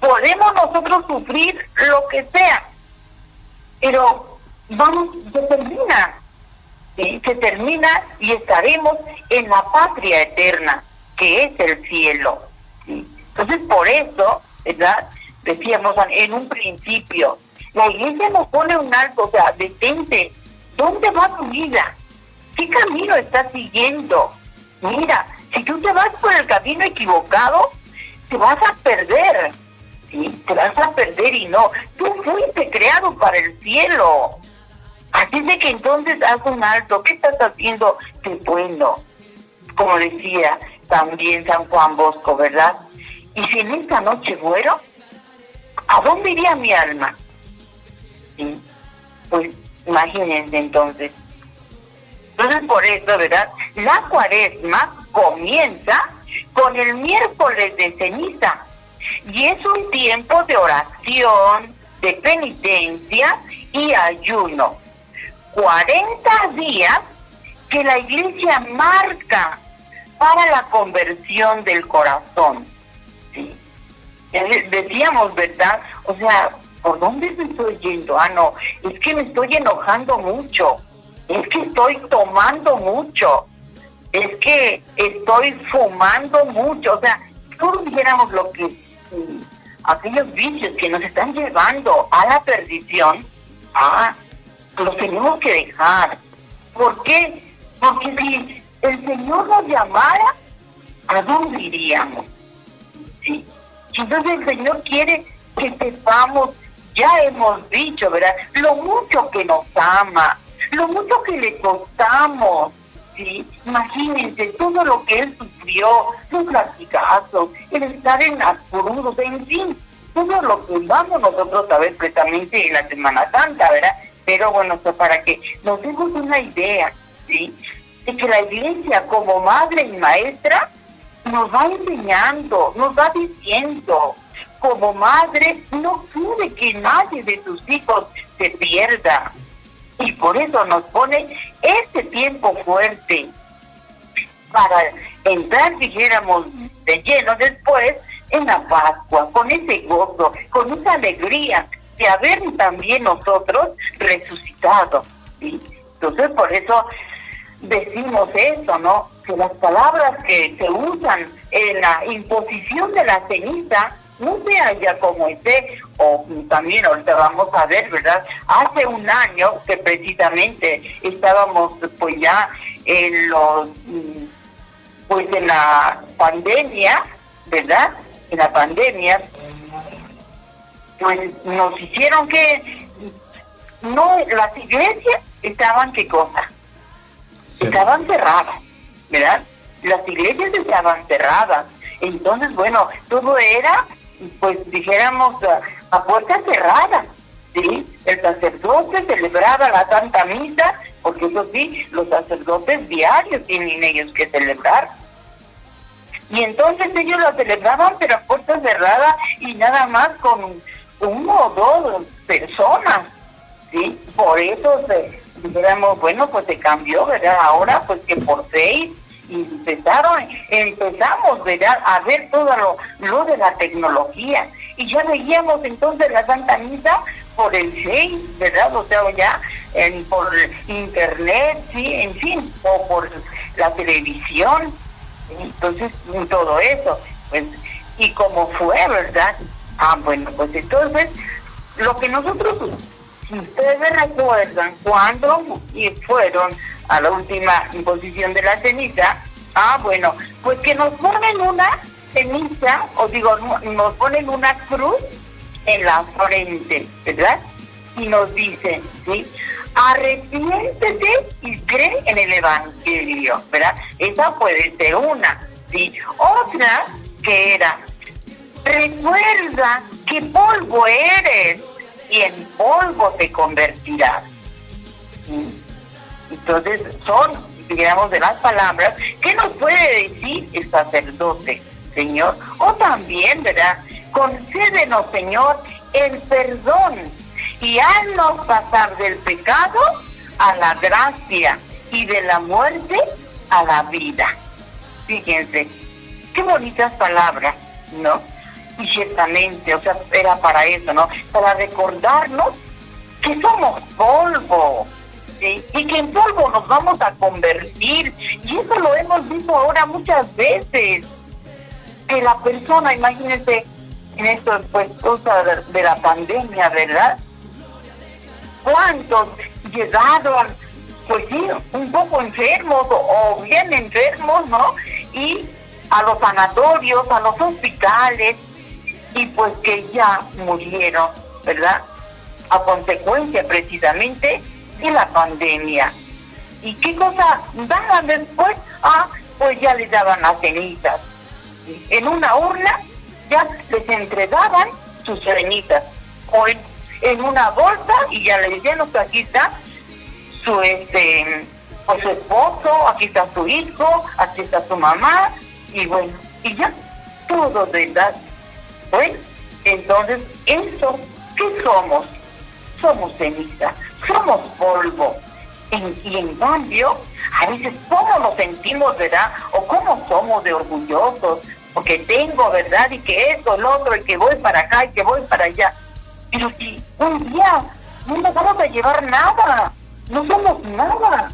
podemos nosotros sufrir lo que sea, pero vamos, se termina, se termina y estaremos en la patria eterna, que es el cielo. ¿sí? Entonces, por eso, ¿verdad? Decíamos en un principio, la iglesia nos pone un alto, o sea, detente, ¿dónde va tu vida? ¿Qué camino estás siguiendo? Mira, si tú te vas por el camino equivocado, te vas a perder. Te vas a perder y no. Tú fuiste creado para el cielo. Así de que entonces haz un alto. ¿Qué estás haciendo de bueno? como decía también San Juan Bosco, ¿verdad? Y si en esta noche muero, ¿a dónde iría mi alma? Sí, Pues imagínense entonces. Entonces por eso, ¿verdad? La cuaresma comienza con el miércoles de ceniza y es un tiempo de oración, de penitencia y ayuno. 40 días que la iglesia marca para la conversión del corazón. Decíamos, ¿verdad? O sea, ¿por dónde me estoy yendo? Ah, no, es que me estoy enojando mucho, es que estoy tomando mucho, es que estoy fumando mucho, o sea, todos dijéramos lo que aquellos vicios que nos están llevando a la perdición, ah, los tenemos que dejar. ¿Por qué? Porque si el Señor nos llamara, ¿a dónde iríamos? ¿Sí? Entonces el Señor quiere que sepamos, ya hemos dicho, ¿verdad? Lo mucho que nos ama, lo mucho que le costamos, ¿sí? Imagínense todo lo que Él sufrió, los latigazos, el estar en las en fin, todo lo que vamos nosotros a ver precisamente en la Semana Santa, ¿verdad? Pero bueno, pues para que nos demos una idea, ¿sí? De que la iglesia como madre y maestra nos va enseñando, nos va diciendo, como madre no quiere que nadie de sus hijos se pierda. Y por eso nos pone este tiempo fuerte para entrar, dijéramos, de lleno después en la Pascua, con ese gozo, con esa alegría de haber también nosotros resucitado. ¿sí? Entonces, por eso decimos eso, ¿no? Que las palabras que se usan en la imposición de la ceniza no sea ya como esté, o también ahorita vamos a ver, ¿verdad? Hace un año que precisamente estábamos pues ya en los, mm, pues en la pandemia, ¿verdad? En la pandemia, pues nos hicieron que no, las iglesias estaban qué cosa, estaban cerradas, ¿verdad? Las iglesias estaban cerradas. Entonces, bueno, todo era, pues dijéramos, a, a puerta cerrada, ¿sí? El sacerdote celebraba la Santa Misa, porque eso sí, los sacerdotes diarios tienen ellos que celebrar. Y entonces ellos la celebraban, pero a puerta cerrada y nada más con uno o dos personas, ¿sí? Por eso se, dijéramos, bueno, pues se cambió, ¿verdad? Ahora, pues que por seis, empezaron, empezamos, ¿verdad? A ver todo lo, lo de la tecnología. Y ya veíamos entonces la Santa Misa por el Face, ¿verdad? O sea, ya en, por internet, sí, en fin, o por la televisión. Entonces, todo eso. Pues, y como fue, ¿verdad? Ah, bueno, pues entonces, lo que nosotros, si ustedes recuerdan, cuando fueron a la última imposición de la ceniza, ah, bueno, pues que nos ponen una ceniza, o digo, nos ponen una cruz en la frente, ¿verdad? Y nos dicen, ¿sí? Arrepiéntete y cree en el Evangelio, ¿verdad? Esa puede ser una, ¿sí? Otra que era, recuerda que polvo eres y en polvo te convertirás. Entonces son, digamos, de las palabras que nos puede decir el sacerdote, Señor. O también, ¿verdad? Concédenos, Señor, el perdón y haznos pasar del pecado a la gracia y de la muerte a la vida. Fíjense, qué bonitas palabras, ¿no? Ciertamente, o sea, era para eso, ¿no? Para recordarnos que somos polvo, y que en polvo nos vamos a convertir. Y eso lo hemos visto ahora muchas veces. Que la persona, imagínense, en esto, pues, cosa de, la pandemia, ¿verdad? ¿Cuántos llegaron, pues sí, un poco enfermos o bien enfermos, ¿no? Y a los sanatorios, a los hospitales, y pues que ya murieron, ¿verdad? A consecuencia precisamente de la pandemia. ¿Y qué cosa daban después? Ah, pues ya les daban las cenizas. En una urna ya les entregaban sus cenizas. O en, una bolsa y ya le decían, aquí está su este pues su esposo, aquí está su hijo, aquí está su mamá, y bueno, y ya, todo, ¿verdad? Bueno, entonces, eso, ¿qué somos? Somos ceniza, somos polvo. y en cambio, a veces, ¿cómo nos sentimos, verdad? O cómo somos de orgullosos, porque tengo, ¿verdad? Y que esto, lo otro, y que voy para acá, y que voy para allá. Pero si un día no nos vamos a llevar nada, no somos nada.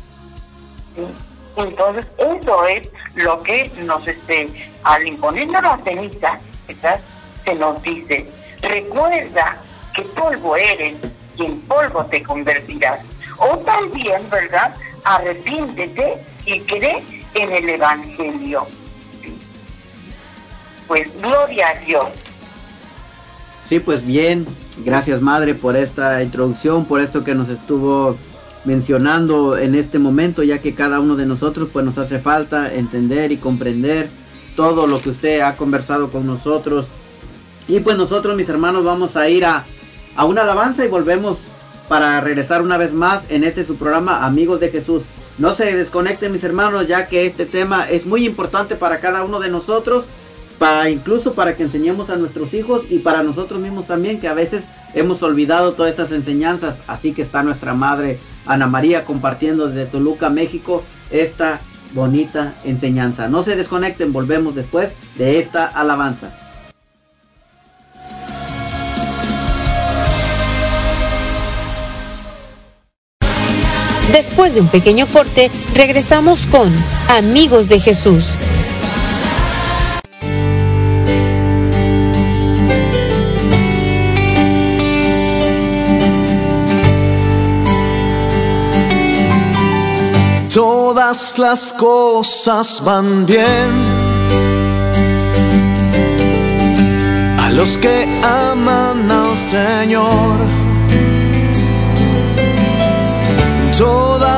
Entonces, eso es lo que nos, este, al imponernos la ceniza, ¿verdad? Se nos dice, recuerda que polvo eres y en polvo te convertirás. O también, ¿verdad? Arrepíntete y cree en el Evangelio. Pues gloria a Dios. Sí, pues bien, gracias Madre por esta introducción, por esto que nos estuvo mencionando en este momento, ya que cada uno de nosotros pues nos hace falta entender y comprender todo lo que usted ha conversado con nosotros. Y pues nosotros mis hermanos vamos a ir a, a una alabanza y volvemos para regresar una vez más en este su programa Amigos de Jesús. No se desconecten mis hermanos ya que este tema es muy importante para cada uno de nosotros, para incluso para que enseñemos a nuestros hijos y para nosotros mismos también que a veces hemos olvidado todas estas enseñanzas. Así que está nuestra madre Ana María compartiendo desde Toluca, México, esta bonita enseñanza. No se desconecten, volvemos después de esta alabanza. Después de un pequeño corte, regresamos con Amigos de Jesús. todas las cosas van bien. A los que aman al Señor,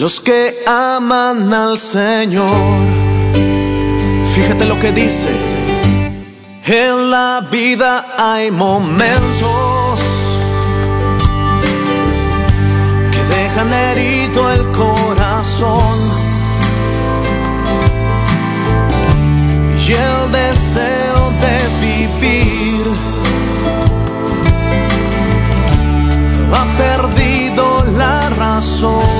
Los que aman al Señor. Fíjate lo que dice. En la vida hay momentos que dejan herido el corazón y el deseo de vivir ha perdido la razón.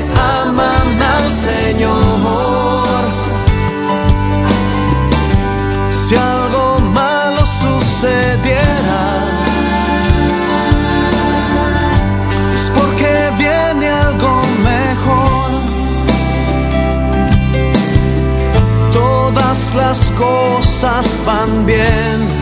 Aman al Señor. si algo malo sucediera, es porque viene algo mejor. Todas las cosas van bien.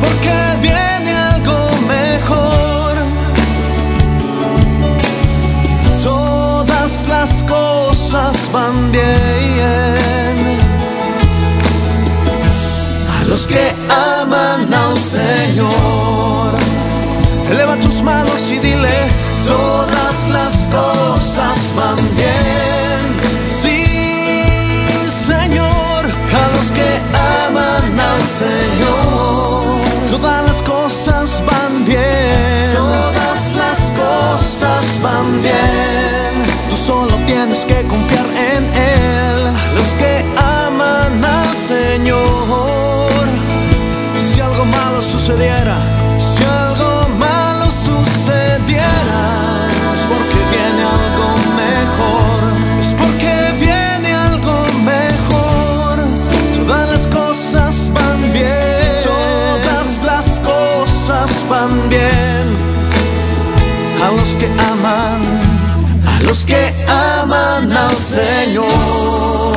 porque viene algo mejor. Todas las cosas van bien. A los que aman al Señor, eleva tus manos y dile, todas las cosas van bien. Sí, Señor, a los que aman al Señor, van bien. Tú solo tienes que confiar en Él. Los que aman al Señor. Si algo malo sucediera, si algo malo sucediera, es porque viene algo mejor, es porque viene algo mejor. Todas las cosas van bien, todas las cosas van bien. A los que aman, los que aman al Señor,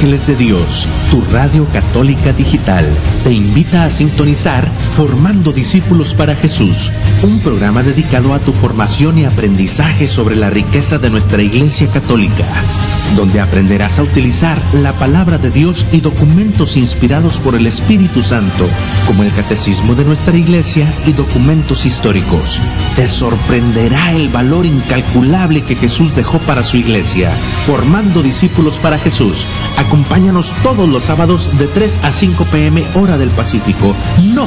Ángeles de Dios, tu radio católica digital, te invita a sintonizar Formando Discípulos para Jesús, un programa dedicado a tu formación y aprendizaje sobre la riqueza de nuestra Iglesia Católica, donde aprenderás a utilizar la palabra de Dios y documentos inspirados por el Espíritu Santo, como el Catecismo de nuestra Iglesia y documentos históricos. Te sorprenderá el valor incalculable que Jesús dejó para su Iglesia, formando discípulos para Jesús. Acompáñanos todos los sábados de 3 a 5 pm hora del Pacífico. No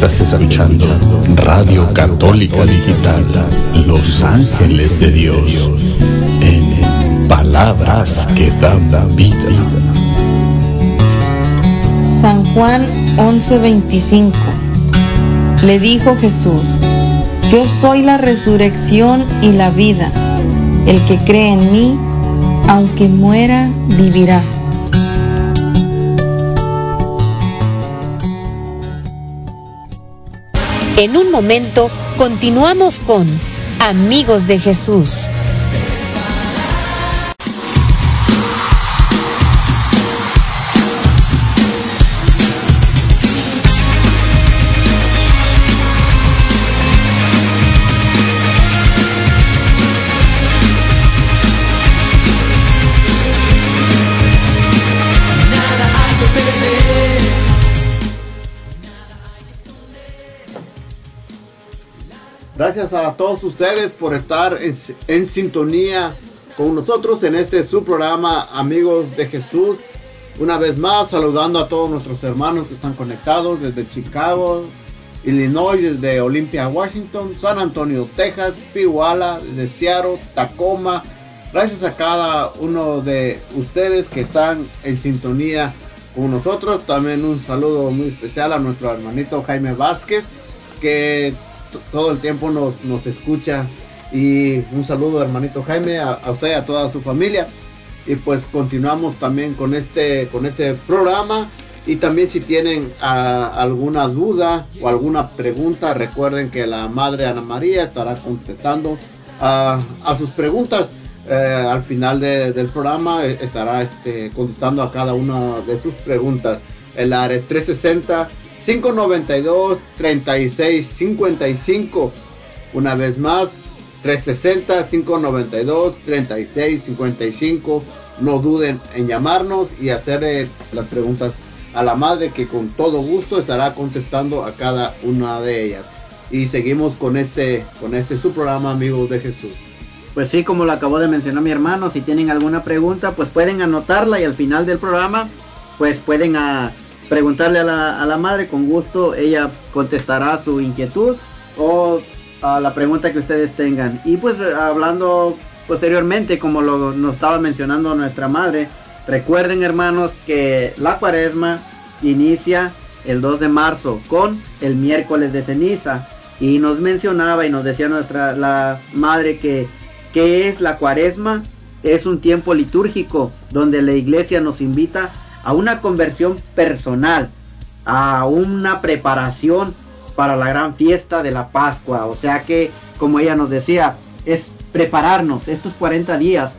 Estás escuchando Radio Católica Digital, Los Ángeles de Dios, en palabras que dan vida. San Juan 11:25 Le dijo Jesús, Yo soy la resurrección y la vida. El que cree en mí, aunque muera, vivirá. En un momento continuamos con Amigos de Jesús. Gracias a todos ustedes por estar en, sintonía con nosotros en este su programa Amigos de Jesús. Una vez más saludando a todos nuestros hermanos que están conectados desde Chicago, Illinois, desde Olympia, Washington, San Antonio, Texas, Pihuala, desde Seattle, Tacoma. Gracias a cada uno de ustedes que están en sintonía con nosotros. También un saludo muy especial a nuestro hermanito Jaime Vázquez que todo el tiempo nos, nos escucha. Y un saludo hermanito Jaime, a, usted y a toda su familia. Y pues continuamos también con este, con este programa. Y también si tienen alguna duda o alguna pregunta, recuerden que la Madre Ana María estará contestando a, sus preguntas. eh, al final de- del programa eh, estará este, contestando a cada una de sus preguntas. El área 360 592 3655. Una vez más, 360 592 3655. No duden en llamarnos y hacerle las preguntas a la madre que con todo gusto estará contestando a cada una de ellas. Y seguimos con este con este su programa Amigos de Jesús. Pues sí, como lo acabó de mencionar mi hermano, si tienen alguna pregunta, pues pueden anotarla y al final del programa, pues pueden ah, preguntarle a la, a la madre con gusto, ella contestará su inquietud o a la pregunta que ustedes tengan. Y pues hablando posteriormente, como lo nos estaba mencionando nuestra madre, recuerden hermanos que la cuaresma inicia el 2 de marzo con el miércoles de ceniza y nos mencionaba y nos decía nuestra la madre que que es la cuaresma es un tiempo litúrgico donde la iglesia nos invita a una conversión personal a una preparación para la gran fiesta de la Pascua o sea que como ella nos decía es prepararnos estos 40 días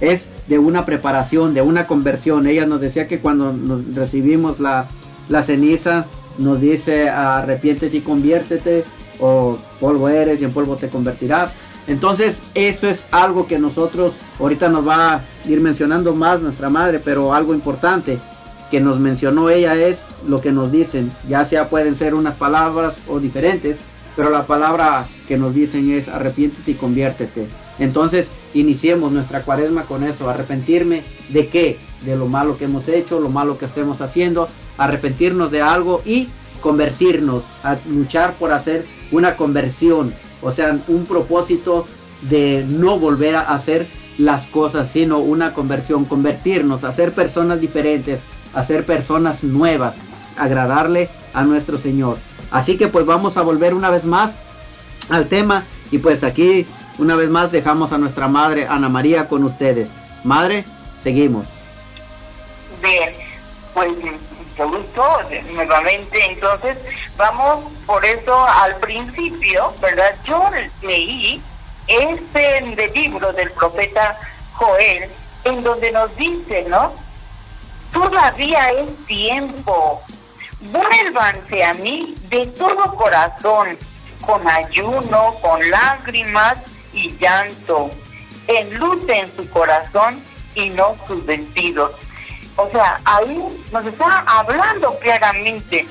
es de una preparación, de una conversión. Ella nos decía que cuando nos recibimos la, la ceniza, nos dice arrepiéntete y conviértete, o polvo eres y en polvo te convertirás. Entonces, eso es algo que nosotros, ahorita nos va a ir mencionando más nuestra madre, pero algo importante que nos mencionó ella es lo que nos dicen, ya sea pueden ser unas palabras o diferentes, pero la palabra que nos dicen es arrepiéntete y conviértete. Entonces, iniciemos nuestra cuaresma con eso, arrepentirme de qué? De lo malo que hemos hecho, lo malo que estemos haciendo, arrepentirnos de algo y convertirnos, a luchar por hacer una conversión, o sea, un propósito de no volver a hacer las cosas, sino una conversión, convertirnos, a ser personas diferentes, a ser personas nuevas, agradarle a nuestro Señor. Así que pues vamos a volver una vez más al tema y pues aquí una vez más dejamos a nuestra madre Ana María con ustedes. Madre, seguimos. Bien, pues mucho gusto nuevamente. Entonces, vamos por eso al principio, ¿verdad? Yo leí este libro del profeta Joel, en donde nos dice, ¿no? Todavía es tiempo. Vuélvanse a mí de todo corazón, con ayuno, con lágrimas y llanto. Enluten su corazón y no sus vestidos. O sea, ahí nos está hablando claramente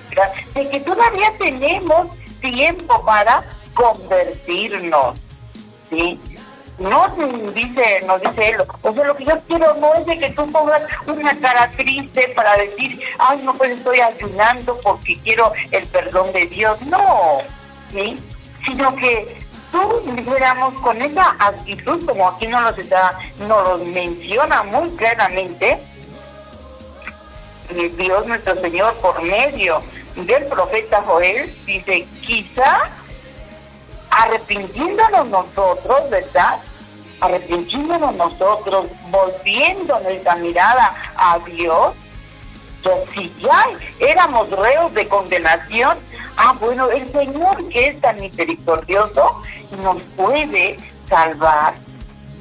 de que todavía tenemos tiempo para convertirnos. ¿sí? No dice, nos dice él, o sea, lo que yo quiero no es de que tú pongas una cara triste para decir, ay, no, pues estoy ayunando porque quiero el perdón de Dios. No, ¿sí? Sino que tú dijéramos con esa actitud, como aquí nos lo, está, nos lo menciona muy claramente, Dios nuestro Señor por medio del profeta Joel, dice, quizá arrepintiéndonos nosotros, ¿verdad? Arrepintiéndonos nosotros, volviendo nuestra mirada a Dios, que si ya éramos reos de condenación, ah, bueno, el Señor que es tan misericordioso nos puede salvar,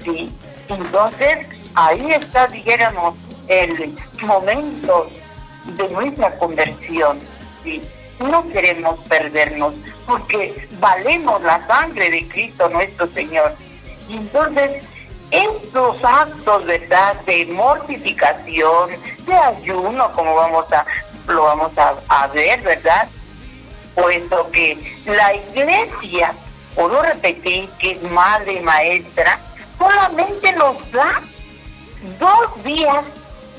¿sí? Entonces, ahí está, dijéramos, el momento de nuestra conversión, ¿sí? No queremos perdernos porque valemos la sangre de Cristo nuestro Señor. Entonces, estos actos, ¿verdad?, de mortificación, de ayuno, como vamos a, lo vamos a, a ver, ¿verdad? Puesto que la iglesia, puedo repetir que es madre maestra, solamente nos da dos días,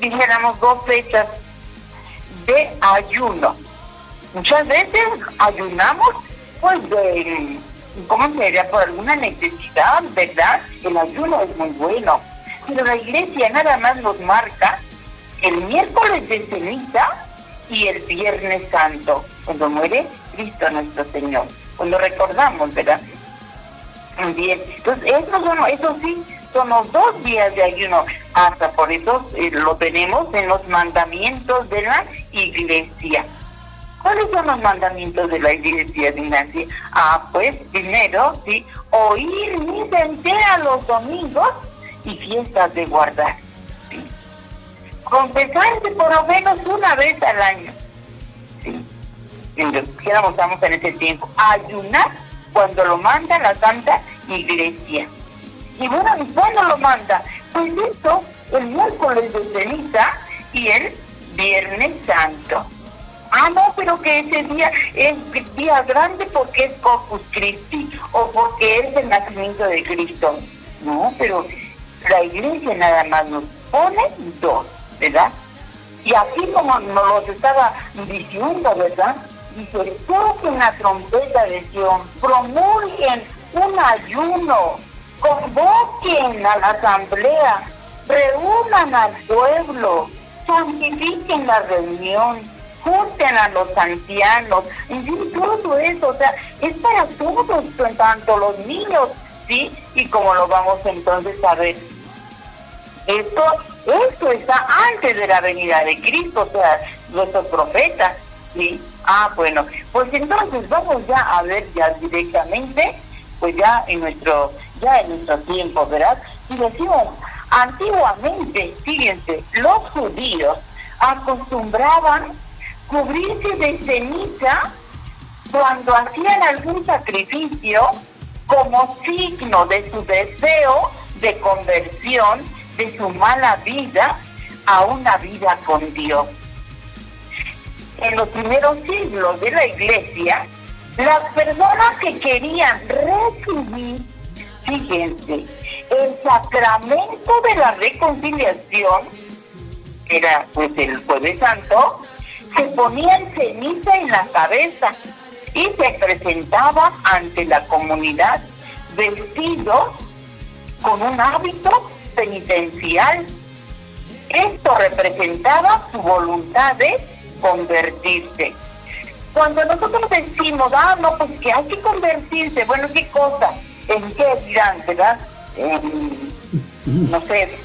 dijéramos dos fechas de ayuno. Muchas veces ayunamos, pues, de, ¿cómo se diría? Por alguna necesidad, ¿verdad? El ayuno es muy bueno. Pero la iglesia nada más nos marca el miércoles de ceniza y el viernes santo, cuando muere Cristo nuestro Señor. Cuando recordamos, ¿verdad? Bien, entonces, esos son, eso sí, son los dos días de ayuno. Hasta por eso eh, lo tenemos en los mandamientos de la iglesia. ¿Cuáles son los mandamientos de la iglesia, Ignacia? Ah, pues primero, sí, oír misa entera los domingos y fiestas de guardar. ¿sí? Confesarse por lo menos una vez al año. ¿sí? Quisiéramos estamos en ese tiempo. Ayunar cuando lo manda la Santa Iglesia. Y bueno, ¿y cuándo lo manda? Pues esto, el miércoles de ceniza y el Viernes Santo. Ah, no, pero que ese día es día grande porque es Corpus Christi o porque es el nacimiento de Cristo. No, pero la iglesia nada más nos pone dos, ¿verdad? Y así como nos los estaba diciendo, ¿verdad? Dice, toquen la trompeta de Sion, promulguen un ayuno, convoquen a la asamblea, reúnan al pueblo, santifiquen la reunión, junten a los ancianos, en todo eso, o sea, es para todos, tanto los niños, ¿sí? Y como lo vamos entonces a ver, esto, esto está antes de la venida de Cristo, o sea, nuestros profetas, ¿sí? Ah, bueno, pues entonces vamos ya a ver ya directamente, pues ya en nuestro, ya en nuestro tiempo, ¿verdad? Y decimos, antiguamente, fíjense, los judíos acostumbraban cubrirse de ceniza cuando hacían algún sacrificio como signo de su deseo de conversión de su mala vida a una vida con Dios. En los primeros siglos de la iglesia, las personas que querían recibir, fíjense, el sacramento de la reconciliación, que era pues el jueves santo, se ponían ceniza en la cabeza y se presentaba ante la comunidad vestidos con un hábito penitencial. Esto representaba su voluntad de convertirse. Cuando nosotros decimos, ah, no, pues que hay que convertirse, bueno, ¿qué cosa? ¿En qué dirán, verdad? no sé,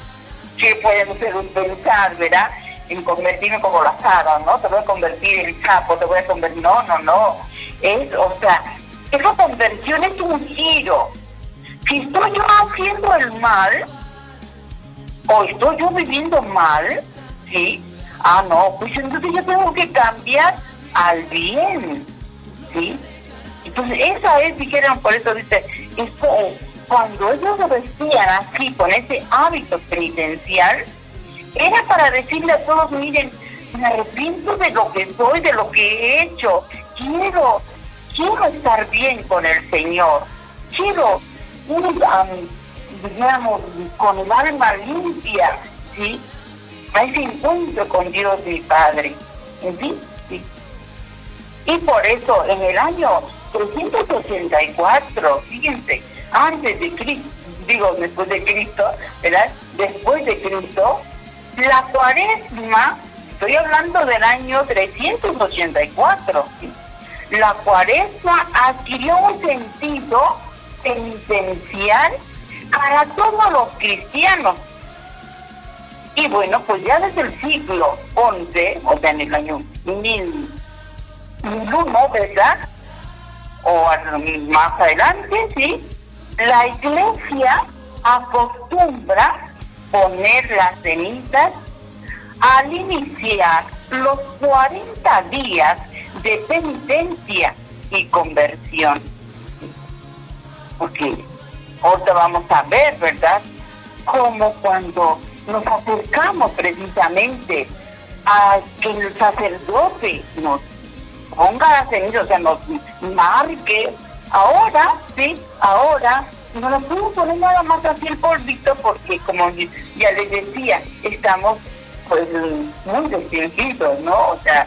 ¿qué podemos pensar, verdad? En convertirme como la hadas, ¿no? Te voy a convertir en sapo, te voy a convertir... No, no, no. Es, o sea, esa conversión es un giro. Si estoy yo haciendo el mal, o estoy yo viviendo mal, ¿sí? Ah, no, pues entonces yo tengo que cambiar al bien, ¿sí? Entonces, esa es, dijeron, por eso dice, esto cuando ellos se vestían así, con ese hábito penitencial, era para decirle a todos, miren, me arrepiento de lo que soy, de lo que he hecho, quiero, quiero estar bien con el Señor, quiero ir, digamos, con el alma limpia, ¿sí? A ese encuentro con Dios mi Padre, ¿sí? ¿sí? Y por eso, en el año 384, fíjense, antes de Cristo, digo después de Cristo, ¿verdad? Después de Cristo, la cuaresma, estoy hablando del año 384, la cuaresma adquirió un sentido penitencial para todos los cristianos. Y bueno, pues ya desde el siglo XI, o sea, en el año 1000, 1001, ¿verdad? O más adelante, ¿sí? La iglesia acostumbra poner las cenizas al iniciar los 40 días de penitencia y conversión. Porque ahorita vamos a ver, ¿verdad? Como cuando nos acercamos precisamente a que el sacerdote nos ponga ceniza, o sea, nos marque Ahora, sí, ahora no nos podemos poner nada más así el polvito porque, como ya les decía, estamos pues muy distinguidos, ¿no? O sea,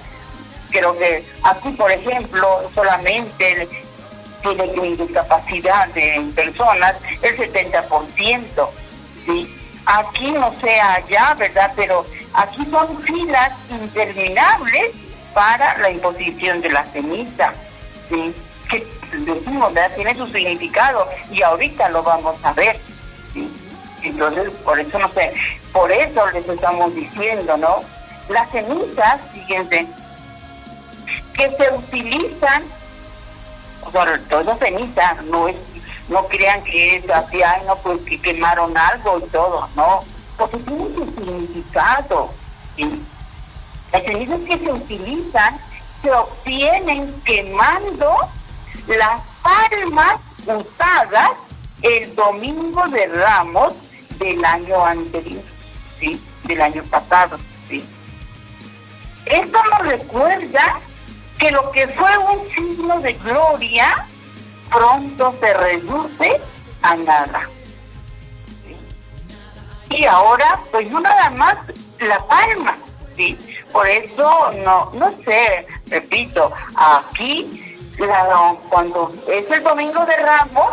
creo que aquí, por ejemplo, solamente tiene discapacidad de personas el 70%, ¿sí? Aquí no sé allá, ¿verdad? Pero aquí son filas interminables para la imposición de la ceniza, ¿sí? que decimos, ¿verdad? Tiene su significado y ahorita lo vamos a ver. Entonces, por eso no sé, por eso les estamos diciendo, ¿no? Las cenizas, fíjense, que se utilizan, sobre todo ceniza, no es, No crean que es así, ay, no, pues que quemaron algo y todo, no. Porque tiene su significado. ¿sí? Las cenizas que se utilizan se obtienen quemando las palmas usadas el domingo de Ramos del año anterior, ¿sí? Del año pasado, ¿sí? Esto nos recuerda que lo que fue un signo de gloria pronto se reduce a nada. Y ahora, pues no nada más la palma, ¿sí? Por eso, no, no sé, repito, aquí, la- cuando es el domingo de Ramos,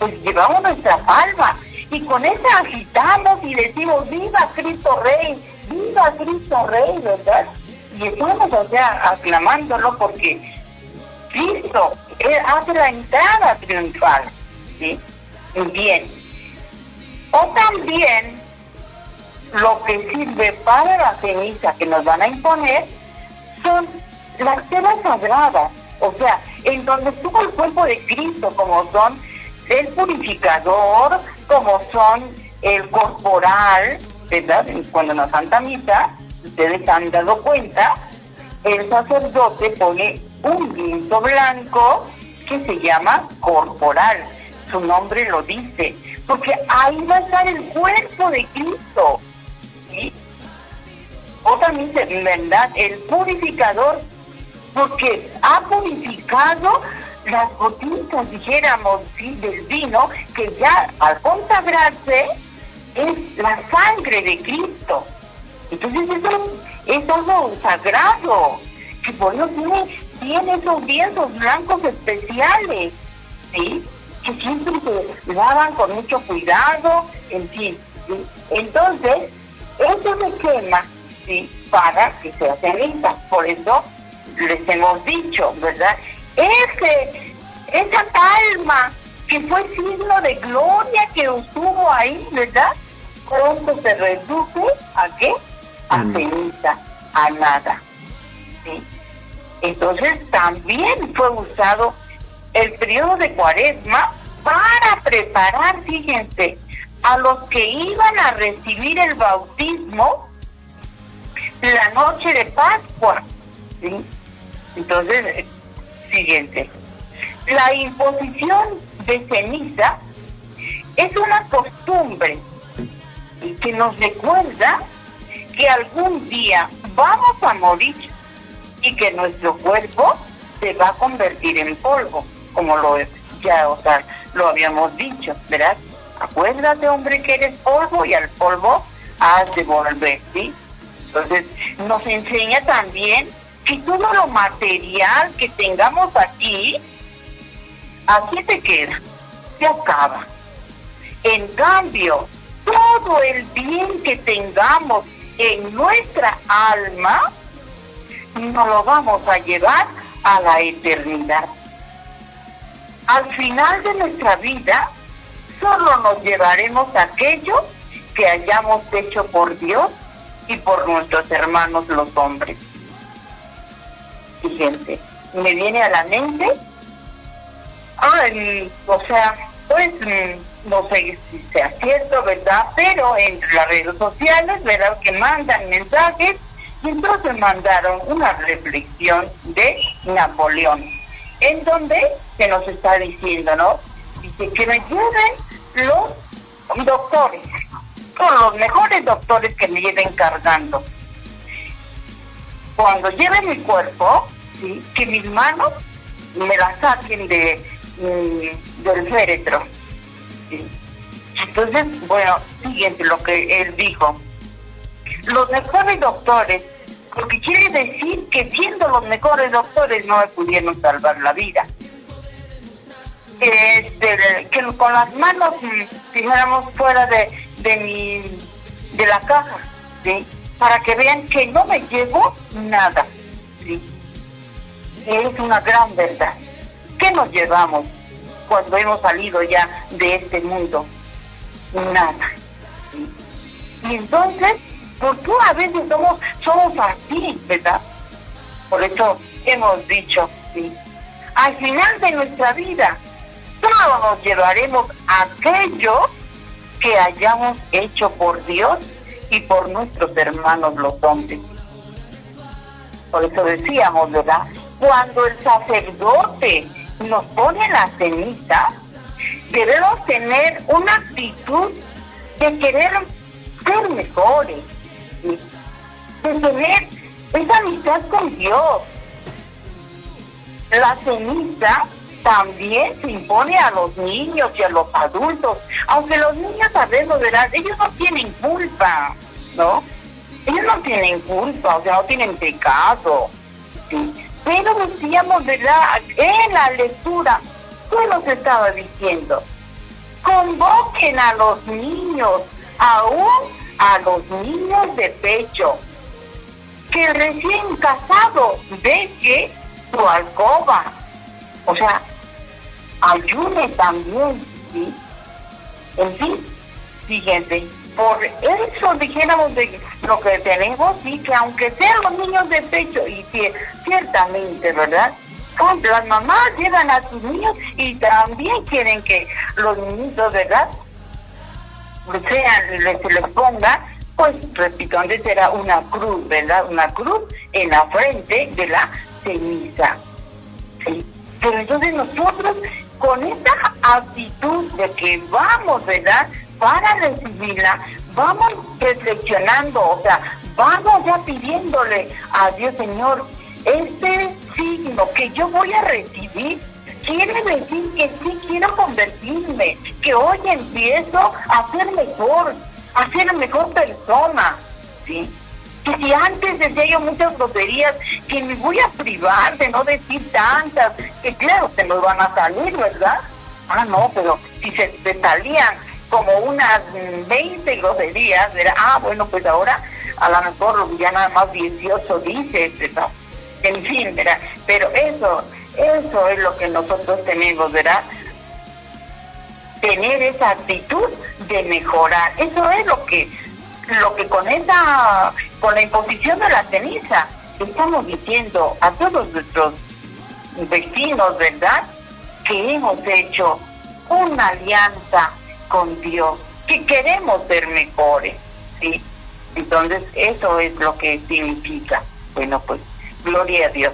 pues llevamos nuestra palma y con esa agitamos y decimos, viva Cristo Rey, viva Cristo Rey, ¿verdad? Y estamos, o aclamándolo porque Cristo hace la entrada triunfal, ¿sí? Bien. O también lo que sirve para la ceniza que nos van a imponer son las telas sagradas, o sea, en donde estuvo el cuerpo de Cristo, como son el purificador, como son el corporal, ¿verdad? Cuando en la Santa Misa, ustedes han dado cuenta, el sacerdote pone un lienzo blanco que se llama corporal. Su nombre lo dice, porque ahí va a estar el cuerpo de Cristo. ¿Sí? O también, en verdad, el purificador, porque ha purificado las gotitas, dijéramos, ¿sí? del vino, que ya al consagrarse es la sangre de Cristo. Entonces eso es algo sagrado, que por eso tiene, tiene esos lienzos blancos especiales, ¿sí? Que siempre se lavan con mucho cuidado, en fin. ¿sí? Entonces, eso se quema, ¿sí? Para que sea ceniza. Por eso les hemos dicho, ¿verdad? Ese, esa palma que fue signo de gloria que estuvo ahí, ¿verdad? Pronto se reduce a qué? A ceniza, a nada. ¿sí? Entonces también fue usado el periodo de cuaresma para preparar, fíjense, a los que iban a recibir el bautismo la noche de Pascua. ¿sí? Entonces, eh, siguiente. La imposición de ceniza es una costumbre que nos recuerda que algún día vamos a morir y que nuestro cuerpo se va a convertir en polvo, como lo ya o sea, lo habíamos dicho, ¿verdad? Acuérdate, hombre, que eres polvo y al polvo has de volver, ¿sí? Entonces, nos enseña también que todo lo material que tengamos aquí, aquí se queda, se acaba. En cambio, todo el bien que tengamos en nuestra alma, nos lo vamos a llevar a la eternidad. Al final de nuestra vida, solo nos llevaremos aquello que hayamos hecho por Dios y por nuestros hermanos los hombres. Fíjense, me viene a la mente, ay, o sea, pues mm, no sé si sea cierto, ¿verdad? Pero entre las redes sociales, ¿verdad? Que mandan mensajes y entonces mandaron una reflexión de Napoleón, en donde se nos está diciendo, ¿no? Dice que me lleven los doctores, con los mejores doctores que me lleven cargando. Cuando lleve mi cuerpo, ¿sí? que mis manos me la saquen de, mm, del féretro. Entonces, bueno, siguiente lo que él dijo. Los mejores doctores, porque quiere decir que siendo los mejores doctores no me pudieron salvar la vida. Este, que con las manos, mm, dijéramos, fuera de, de mi, de la caja, ¿sí? para que vean que no me llevo nada. ¿sí? Es una gran verdad. ¿Qué nos llevamos cuando hemos salido ya de este mundo? Nada. Y entonces, ¿por qué a veces somos, somos así, verdad? Por eso hemos dicho, ¿sí? al final de nuestra vida, solo nos llevaremos aquello que hayamos hecho por Dios y por nuestros hermanos los hombres. Por eso decíamos, ¿verdad? Cuando el sacerdote nos pone la ceniza, debemos tener una actitud de querer ser mejores, de tener esa amistad con Dios. La ceniza también se impone a los niños y a los adultos, aunque los niños sabemos, ¿verdad? Ellos no tienen culpa, ¿no? Ellos no tienen culpa, o sea, no tienen pecado, ¿sí? Pero decíamos, ¿verdad? En la lectura, ¿qué nos estaba diciendo? Convoquen a los niños, aún a los niños de pecho, que recién casado deje su alcoba. O sea, ayude también, ¿sí? En fin, fíjense, por eso dijéramos de lo que tenemos, sí, que aunque sean los niños de pecho, y ciertamente, ¿verdad? Pues las mamás llevan a sus niños y también quieren que los niños, ¿verdad? Sean, les, les ponga, pues repito, antes era una cruz, ¿verdad? Una cruz en la frente de la ceniza. ¿sí? Pero entonces nosotros, con esta actitud de que vamos, ¿verdad? Para recibirla, vamos reflexionando, o sea, vamos ya pidiéndole a Dios, Señor, este signo que yo voy a recibir quiere decir que sí quiero convertirme, que hoy empiezo a ser mejor, a ser mejor persona, ¿sí? Que si antes decía yo muchas groserías, que me voy a privar de no decir tantas, que claro, se nos van a salir, ¿verdad? Ah, no, pero si se salían como unas 20 groserías, ¿verdad? Ah, bueno, pues ahora a lo mejor ya nada más 18 dices, ¿verdad? En fin, ¿verdad? Pero eso, eso es lo que nosotros tenemos, ¿verdad? Tener esa actitud de mejorar. Eso es lo que, lo que con esa, con la imposición de la ceniza, estamos diciendo a todos nuestros vecinos, ¿verdad? Que hemos hecho una alianza con Dios, que queremos ser mejores, ¿sí? Entonces, eso es lo que significa. Bueno, pues, gloria a Dios.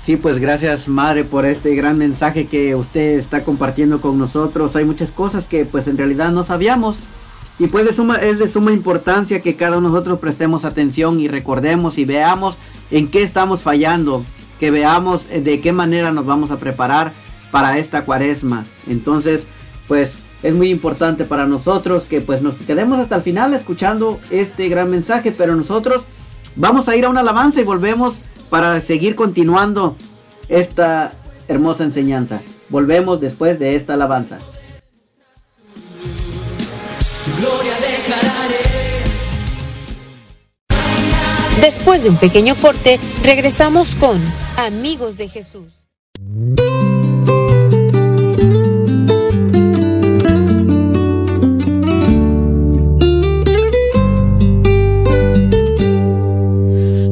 Sí, pues gracias Madre por este gran mensaje que usted está compartiendo con nosotros. Hay muchas cosas que pues en realidad no sabíamos. Y pues de suma, es de suma importancia que cada uno de nosotros prestemos atención y recordemos y veamos en qué estamos fallando. Que veamos eh, de qué manera nos vamos a preparar para esta cuaresma. Entonces, pues es muy importante para nosotros que pues nos quedemos hasta el final escuchando este gran mensaje. Pero nosotros vamos a ir a una alabanza y volvemos para seguir continuando esta hermosa enseñanza. Volvemos después de esta alabanza. Gloria declararé. Después de un pequeño corte, regresamos con Amigos de Jesús.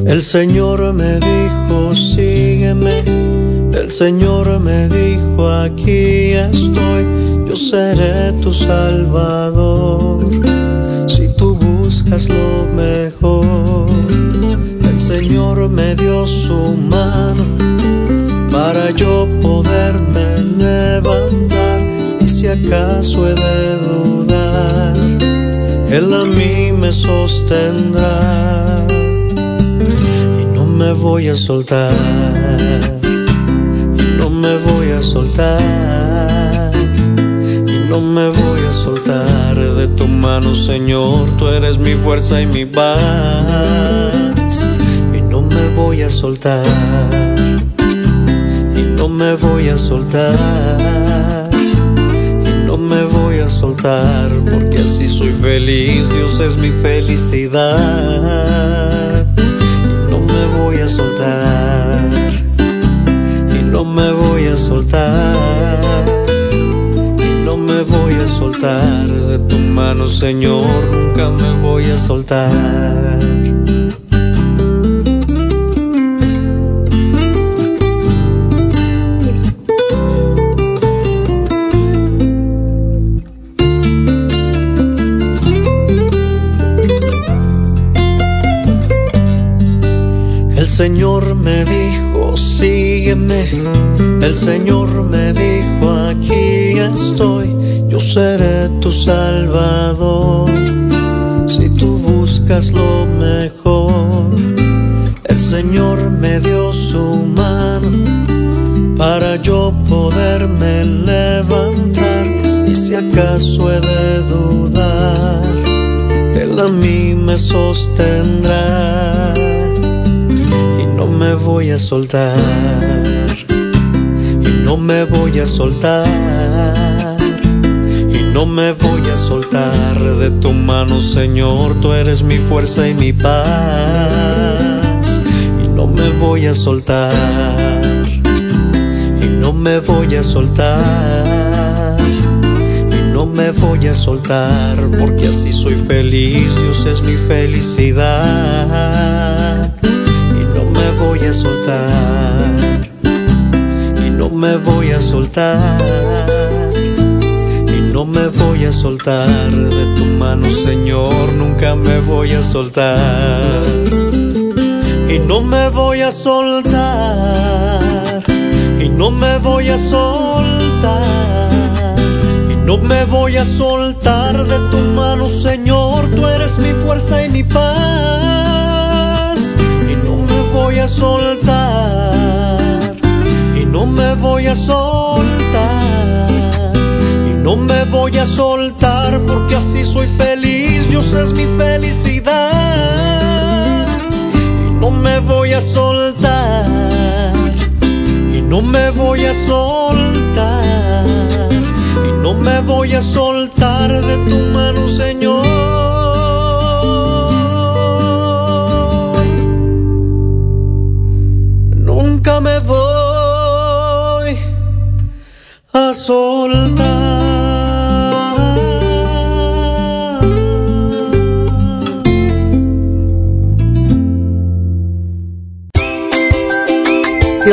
El Señor me dijo, sígueme. El Señor me dijo, aquí estoy. Yo seré tu salvador. Si tú buscas lo mejor. El Señor me dio su mano para yo poderme levantar. Y si acaso he de dudar, Él a mí me sostendrá me voy a soltar, y no me voy a soltar, y no me voy a soltar de tu mano, Señor, tú eres mi fuerza y mi paz, y no me voy a soltar, y no me voy a soltar, y no me voy a soltar, porque así soy feliz, Dios es mi felicidad. Voy a soltar mano, Señor, nunca me voy a soltar. El Señor me dijo, sígueme. El Señor me dijo, aquí estoy. Seré tu salvador. Si tú buscas lo mejor, el Señor me dio su mano para yo poderme levantar. Y si acaso he de dudar, Él a mí me sostendrá me voy a soltar y no me voy a soltar y no me voy a soltar de tu mano Señor. Tú eres mi fuerza y mi paz. Y no me voy a soltar. Y no me voy a soltar. Y no me voy a soltar porque así soy feliz. Dios es mi felicidad. Voy a soltar. Y no me voy a soltar. y no me voy a soltar de tu mano Señor nunca me voy a soltar. Y no me voy a soltar y no me voy a soltar. Y no me voy a soltar de tu mano Señor tú eres mi fuerza y mi paz. Voy a soltar y no me voy a soltar. y no me voy a soltar porque así soy feliz, Dios es mi felicidad. Y no me voy a soltar. Y no me voy a soltar. Y no me voy a soltar de tu mano Señor. Me voy a soltar.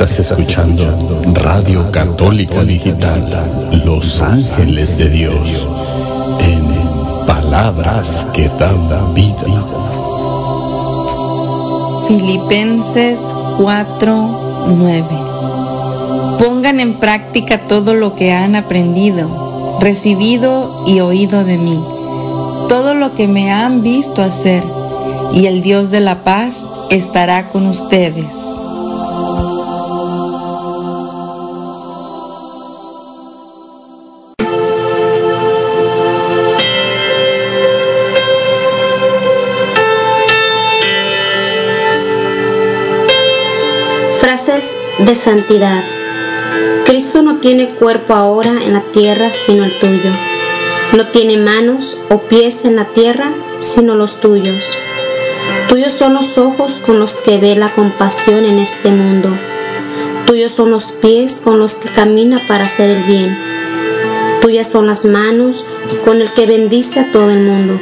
Estás escuchando Radio Católica Digital, Los Ángeles de Dios, en palabras que dan vida. Filipenses 4:9 Pongan en práctica todo lo que han aprendido recibido y oído de mí, todo lo que me han visto hacer, y el Dios de la paz estará con ustedes. De santidad. Cristo no tiene cuerpo ahora en la tierra sino el tuyo. No tiene manos o pies en la tierra sino los tuyos. Tuyos son los ojos con los que ve la compasión en este mundo. Tuyos son los pies con los que camina para hacer el bien. Tuyas son las manos con el que bendice a todo el mundo.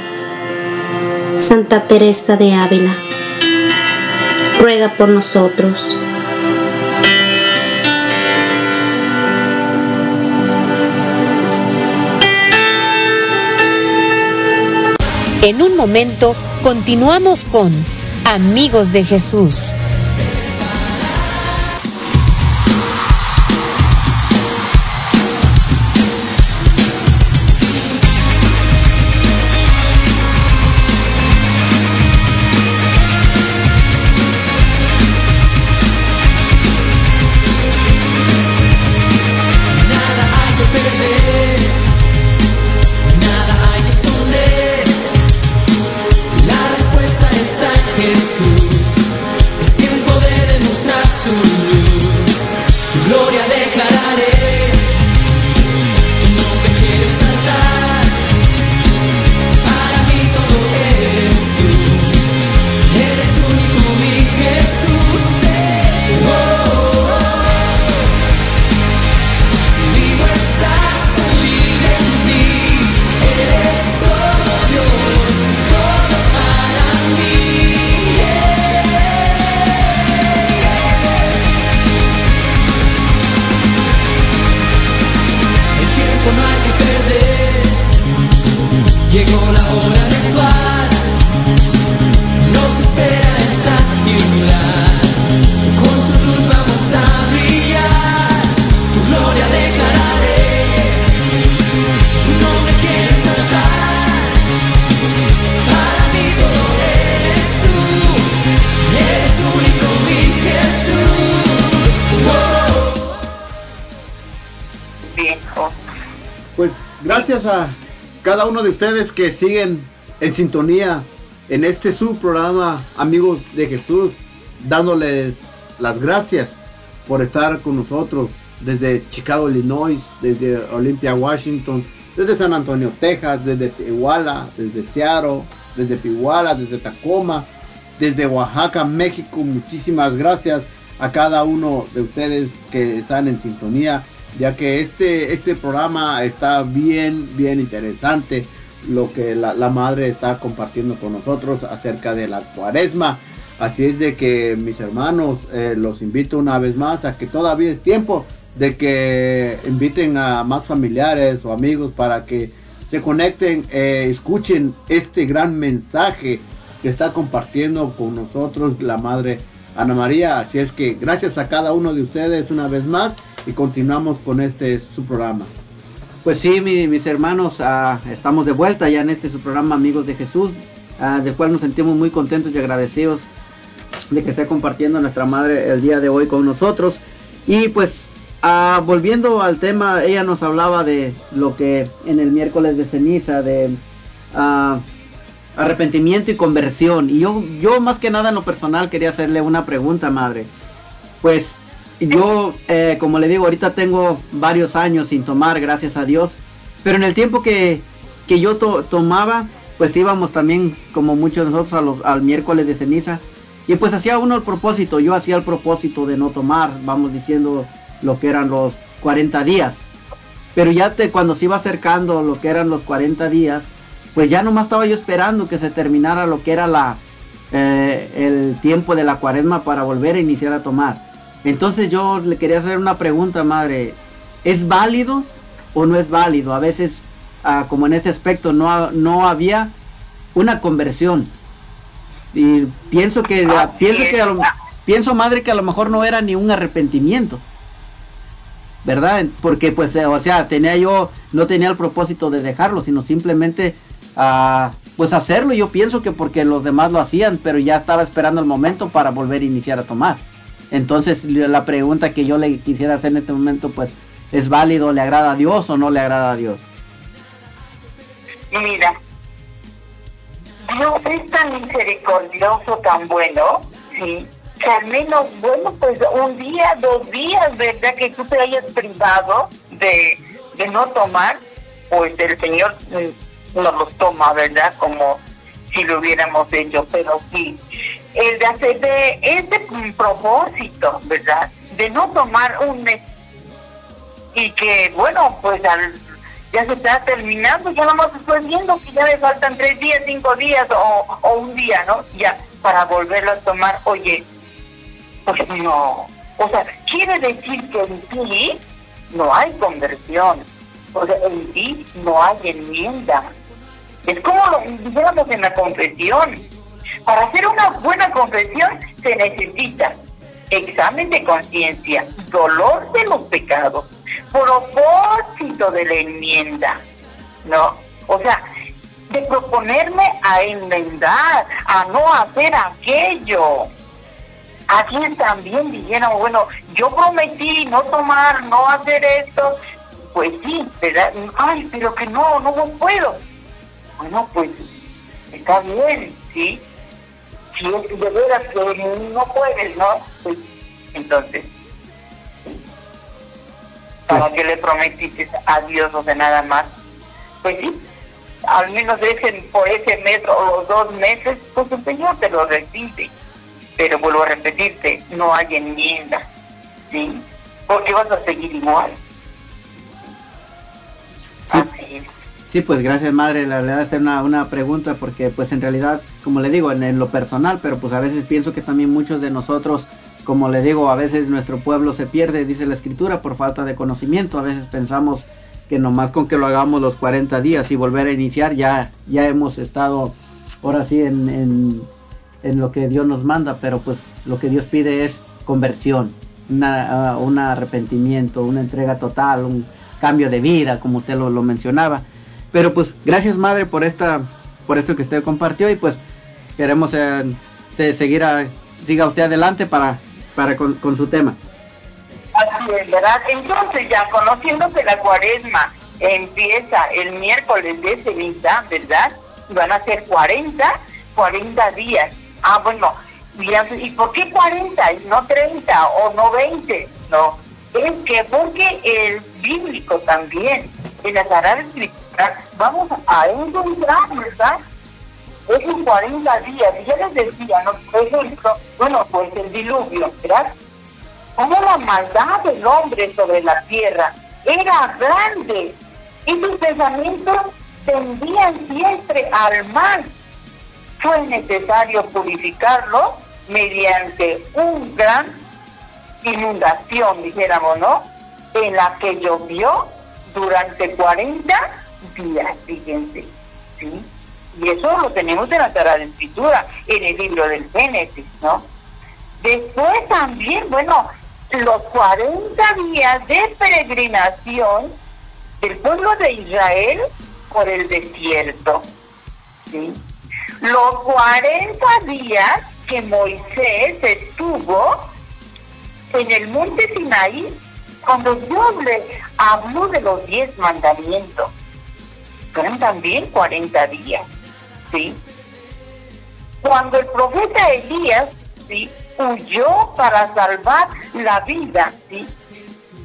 Santa Teresa de Ávila, ruega por nosotros. En un momento continuamos con Amigos de Jesús. De ustedes que siguen en sintonía en este su programa Amigos de Jesús, dándoles las gracias por estar con nosotros desde Chicago, Illinois, desde Olympia, Washington, desde San Antonio, Texas, desde Iguala, desde Seattle, desde Pihuala, desde Tacoma, desde Oaxaca, México. Muchísimas gracias a cada uno de ustedes que están en sintonía, ya que este, este programa está bien, bien interesante. Lo que la, madre está compartiendo con nosotros acerca de la cuaresma. Así es de que mis hermanos, eh, los invito una vez más a que todavía es tiempo de que inviten a más familiares o amigos para que se conecten, eh, escuchen este gran mensaje que está compartiendo con nosotros la Madre Ana María. Así es que gracias a cada uno de ustedes una vez más y continuamos con este su programa. Pues sí, mi- mis hermanos, ah, estamos de vuelta ya en este su programa Amigos de Jesús, ah, del cual nos sentimos muy contentos y agradecidos de que esté compartiendo nuestra madre el día de hoy con nosotros. Y pues, ah, volviendo al tema, ella nos hablaba de lo que en el miércoles de ceniza, de ah, arrepentimiento y conversión. Y yo, yo más que nada en lo personal quería hacerle una pregunta, madre. Pues yo, eh, como le digo, ahorita tengo varios años sin tomar, gracias a Dios. Pero en el tiempo que, que yo to- tomaba, pues íbamos también, como muchos de nosotros, a los- al miércoles de ceniza. Y pues hacía uno el propósito, yo hacía el propósito de no tomar, vamos diciendo lo que eran los 40 días. Pero ya te, cuando se iba acercando lo que eran los 40 días, pues ya nomás estaba yo esperando que se terminara lo que era la, eh, el tiempo de la cuaresma para volver a iniciar a tomar. Entonces yo le quería hacer una pregunta, madre. ¿Es válido o no es válido? A veces, ah, como en este aspecto, no, no había una conversión. Y pienso que, pienso que, a lo- pienso madre que a lo mejor no era ni un arrepentimiento. ¿Verdad? Porque pues, eh, o sea, tenía yo, no tenía el propósito de dejarlo, sino simplemente, ah, pues hacerlo. Yo pienso que porque los demás lo hacían, pero ya estaba esperando el momento para volver a iniciar a tomar. Entonces, la pregunta que yo le quisiera hacer en este momento, pues, ¿es válido, le agrada a Dios o no le agrada a Dios? Mira, Dios es tan misericordioso, tan bueno, sí, que al menos, bueno, pues un día, dos días, ¿verdad? Que tú te hayas privado de, de no tomar, pues el Señor mm, no los toma, ¿verdad? Como si lo hubiéramos hecho, pero sí, el de hacer de mm, propósito, ¿verdad? De no tomar un mes y que, bueno, pues al ya se está terminando, ya nomás estoy viendo que ya me faltan tres días, cinco días o, o un día, ¿no? Ya, para volverlo a tomar, oye, pues no. O sea, quiere decir que en ti no hay conversión, o sea, en ti no hay enmienda. Es como lo dijéramos en la confesión. Para hacer una buena confesión se necesita examen de conciencia, dolor de los pecados, propósito de la enmienda, ¿no? O sea, de proponerme a enmendar, a no hacer aquello. Aquí también dijeron, bueno, yo prometí no tomar, no hacer esto, pues sí, ¿verdad? Ay, pero que no, no puedo. Bueno, pues está bien, ¿sí? Si es de veras que no puedes, ¿no? Pues entonces, ¿para qué le prometiste a Dios o sea nada más? Pues sí, al menos ese, por ese mes o los dos meses, pues el Señor te lo recibe. Pero vuelvo a repetirte, no hay enmienda, ¿sí? Porque vas a seguir igual. Sí. Así es. Sí, pues gracias madre, la verdad es una, una pregunta porque pues en realidad, como le digo, en, lo personal, pero pues a veces pienso que también muchos de nosotros, como le digo, a veces nuestro pueblo se pierde, dice la escritura, por falta de conocimiento, a veces pensamos que nomás con que lo hagamos los 40 días y volver a iniciar ya, ya hemos estado ahora sí en, en, lo que Dios nos manda, pero pues lo que Dios pide es conversión, una, uh, un arrepentimiento, una entrega total, un cambio de vida, como usted lo, lo mencionaba. Pero pues gracias madre por esta por esto que usted compartió y pues queremos eh, se- seguir a, siga usted adelante para para con, su tema. Así es, ¿verdad? Entonces ya conociendo que la cuaresma empieza el miércoles de ceniza, ¿verdad? Y van a ser 40, 40 días. Ah, bueno, ¿y por qué 40 y no 30 o no 20? No, es que porque el bíblico también, en la Sagrada Escritura, vamos a encontrar, ¿verdad? Esos 40 días, y ya les decía, ¿no? Ejemplo, bueno, pues el diluvio, ¿verdad? Como la maldad del hombre sobre la tierra era grande y sus pensamientos tendían siempre al mal. Fue necesario purificarlo mediante un gran inundación, dijéramos, ¿no? En la que llovió durante 40 días, fíjense, ¿sí? Y eso lo tenemos en la Sagrada Escritura, en el libro del Génesis, ¿no? Después también, bueno, los 40 días de peregrinación del pueblo de Israel por el desierto. Los 40 días que Moisés estuvo en el monte Sinaí cuando Dios le habló de los diez mandamientos. También 40 días, ¿sí? Cuando el profeta Elías, ¿sí? Huyó para salvar la vida, ¿sí?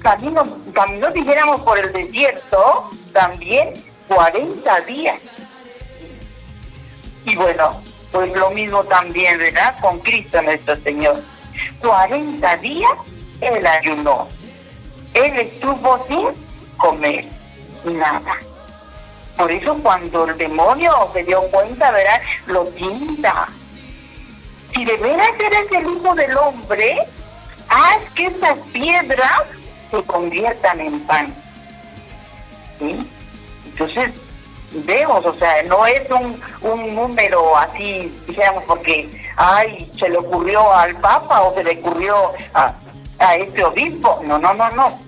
Camino, caminó, dijéramos, por el desierto, también 40 días. Y bueno, pues lo mismo también, ¿verdad? Con Cristo nuestro Señor. 40 días él ayunó. Él estuvo sin comer nada. Por eso cuando el demonio se dio cuenta, ¿verdad? Lo tienta. Si de veras eres el hijo del hombre, haz que esas piedras se conviertan en pan. ¿Sí? Entonces, vemos, o sea, no es un, un número así, dijéramos, porque, ay, se le ocurrió al Papa o se le ocurrió a, a este obispo. No, no, no, no.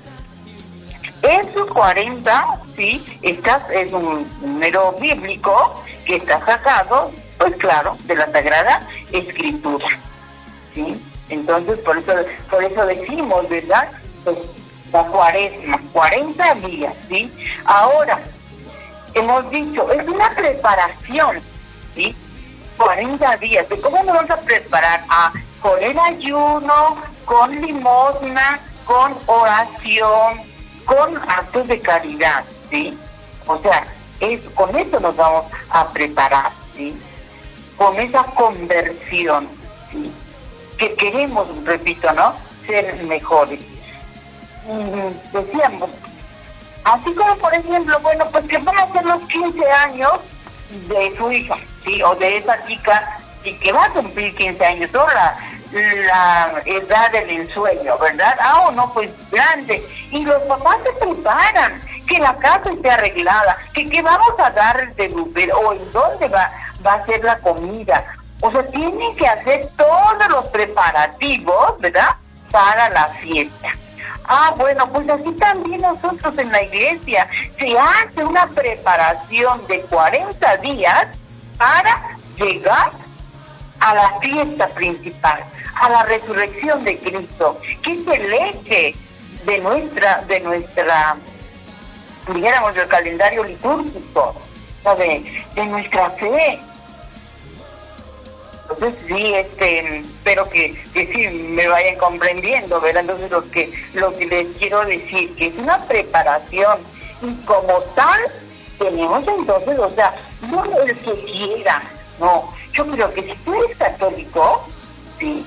Esos 40, sí, estás, es un número bíblico que está sacado, pues claro, de la Sagrada Escritura. ¿sí? Entonces, por eso, por eso decimos, ¿verdad? Pues la cuaresma, 40 días, ¿sí? Ahora, hemos dicho, es una preparación, ¿sí? 40 días. ¿De cómo nos vamos a preparar? Ah, con el ayuno, con limosna, con oración, con actos de caridad, ¿sí? O sea, es, con eso nos vamos a preparar, ¿sí? Con esa conversión, ¿sí? Que queremos, repito, ¿no? Ser mejores. Mm, decíamos, así como por ejemplo, bueno, pues que van a ser los 15 años de su hija, ¿sí? O de esa chica y que va a cumplir 15 años, o la, la edad del ensueño, ¿verdad? Ah, o no, pues grande. Y los papás se preparan, que la casa esté arreglada, que qué vamos a dar de beber, o en dónde va, va a ser la comida. O sea, tienen que hacer todos los preparativos, ¿verdad? Para la fiesta. Ah, bueno, pues así también nosotros en la iglesia se hace una preparación de 40 días para llegar a la fiesta principal, a la resurrección de Cristo, que es el eje de nuestra, de nuestra, dijéramos, del calendario litúrgico, de, de nuestra fe. Entonces sí, este, espero que, que sí me vayan comprendiendo, ¿verdad? Entonces lo que, lo que les quiero decir, que es una preparación y como tal tenemos entonces, o sea, no el que quiera, no, yo creo que si tú eres católico, sí,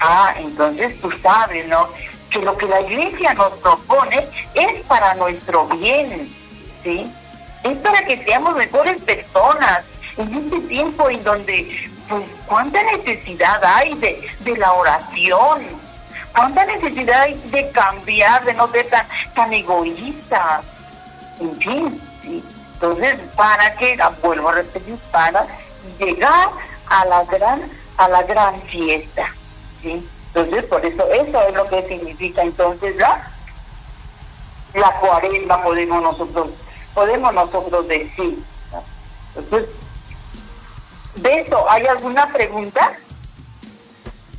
ah, entonces tú sabes, ¿no? Que lo que la iglesia nos propone es para nuestro bien, ¿sí? Es para que seamos mejores personas en este tiempo en donde, pues, cuánta necesidad hay de, la oración, cuánta necesidad hay de cambiar, de no ser tan, tan egoísta, en fin, ¿sí? Entonces, para que, vuelvo a repetir, para llegar a la gran a la gran fiesta ¿sí? Entonces por eso eso es lo que significa entonces la la cuaresma podemos nosotros podemos nosotros decir ¿no? entonces de eso hay alguna pregunta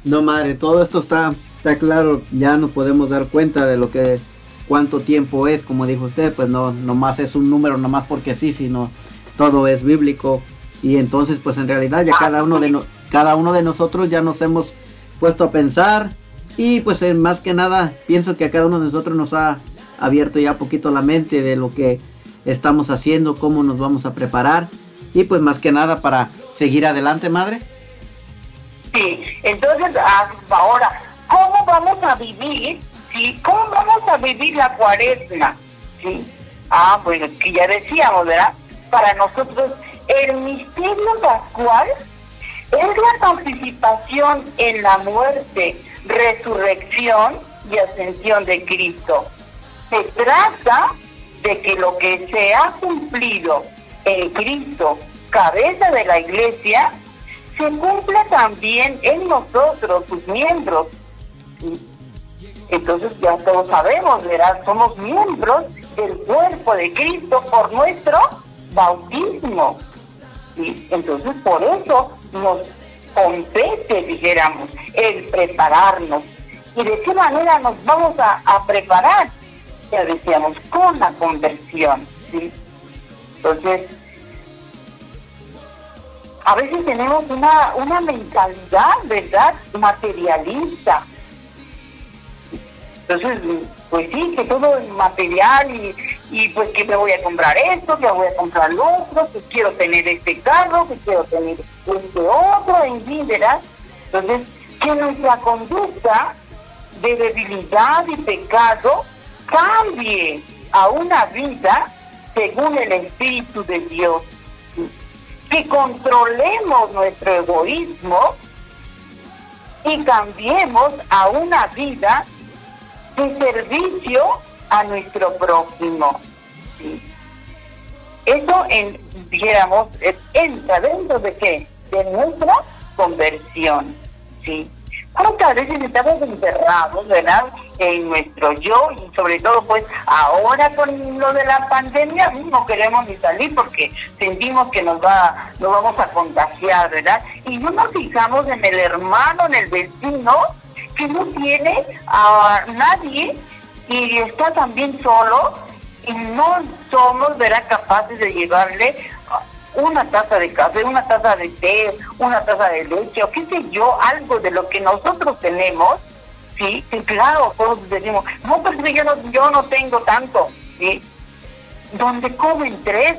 No, madre, todo esto está está claro, ya nos podemos dar cuenta de lo que cuánto tiempo es, como dijo usted, pues no nomás es un número nomás porque sí, sino todo es bíblico. Y entonces pues en realidad ya cada uno de no- cada uno de nosotros ya nos hemos puesto a pensar y pues eh, más que nada pienso que a cada uno de nosotros nos ha abierto ya poquito la mente de lo que estamos haciendo, cómo nos vamos a preparar y pues más que nada para seguir adelante, madre. Sí, entonces ah, ahora, ¿cómo vamos a vivir? ¿Sí? ¿Cómo vamos a vivir la cuaresma? ¿Sí? Ah, bueno, que ya decíamos, ¿verdad? Para nosotros el misterio pascual es la participación en la muerte, resurrección y ascensión de Cristo. Se trata de que lo que se ha cumplido en Cristo, cabeza de la iglesia, se cumple también en nosotros, sus miembros. Entonces ya todos sabemos, ¿verdad? Somos miembros del cuerpo de Cristo por nuestro bautismo. ¿sí? Entonces por eso nos compete, dijéramos, el prepararnos. ¿Y de qué manera nos vamos a, a preparar? Ya decíamos, con la conversión. ¿sí? Entonces, a veces tenemos una, una mentalidad, ¿verdad?, materialista. Entonces, pues sí, que todo es material y, y pues que me voy a comprar esto, que voy a comprar lo otro, que quiero tener este carro, que quiero tener este otro, en fin. Entonces, que nuestra conducta de debilidad y pecado cambie a una vida según el Espíritu de Dios. Que controlemos nuestro egoísmo y cambiemos a una vida de servicio a nuestro prójimo. ¿sí? Eso, en, dijéramos, entra dentro de qué? De nuestra conversión. ¿sí? ¿Cuántas veces estamos encerrados, verdad? En nuestro yo y sobre todo pues ahora con lo de la pandemia no queremos ni salir porque sentimos que nos va, nos vamos a contagiar, ¿verdad? Y no nos fijamos en el hermano, en el vecino que no tiene a nadie y está también solo y no somos, ¿verdad? Capaces de llevarle una taza de café, una taza de té, una taza de leche, o qué sé yo, algo de lo que nosotros tenemos, ¿sí? Y claro, todos decimos, no, pues yo no, yo no tengo tanto, ¿sí? Donde comen tres,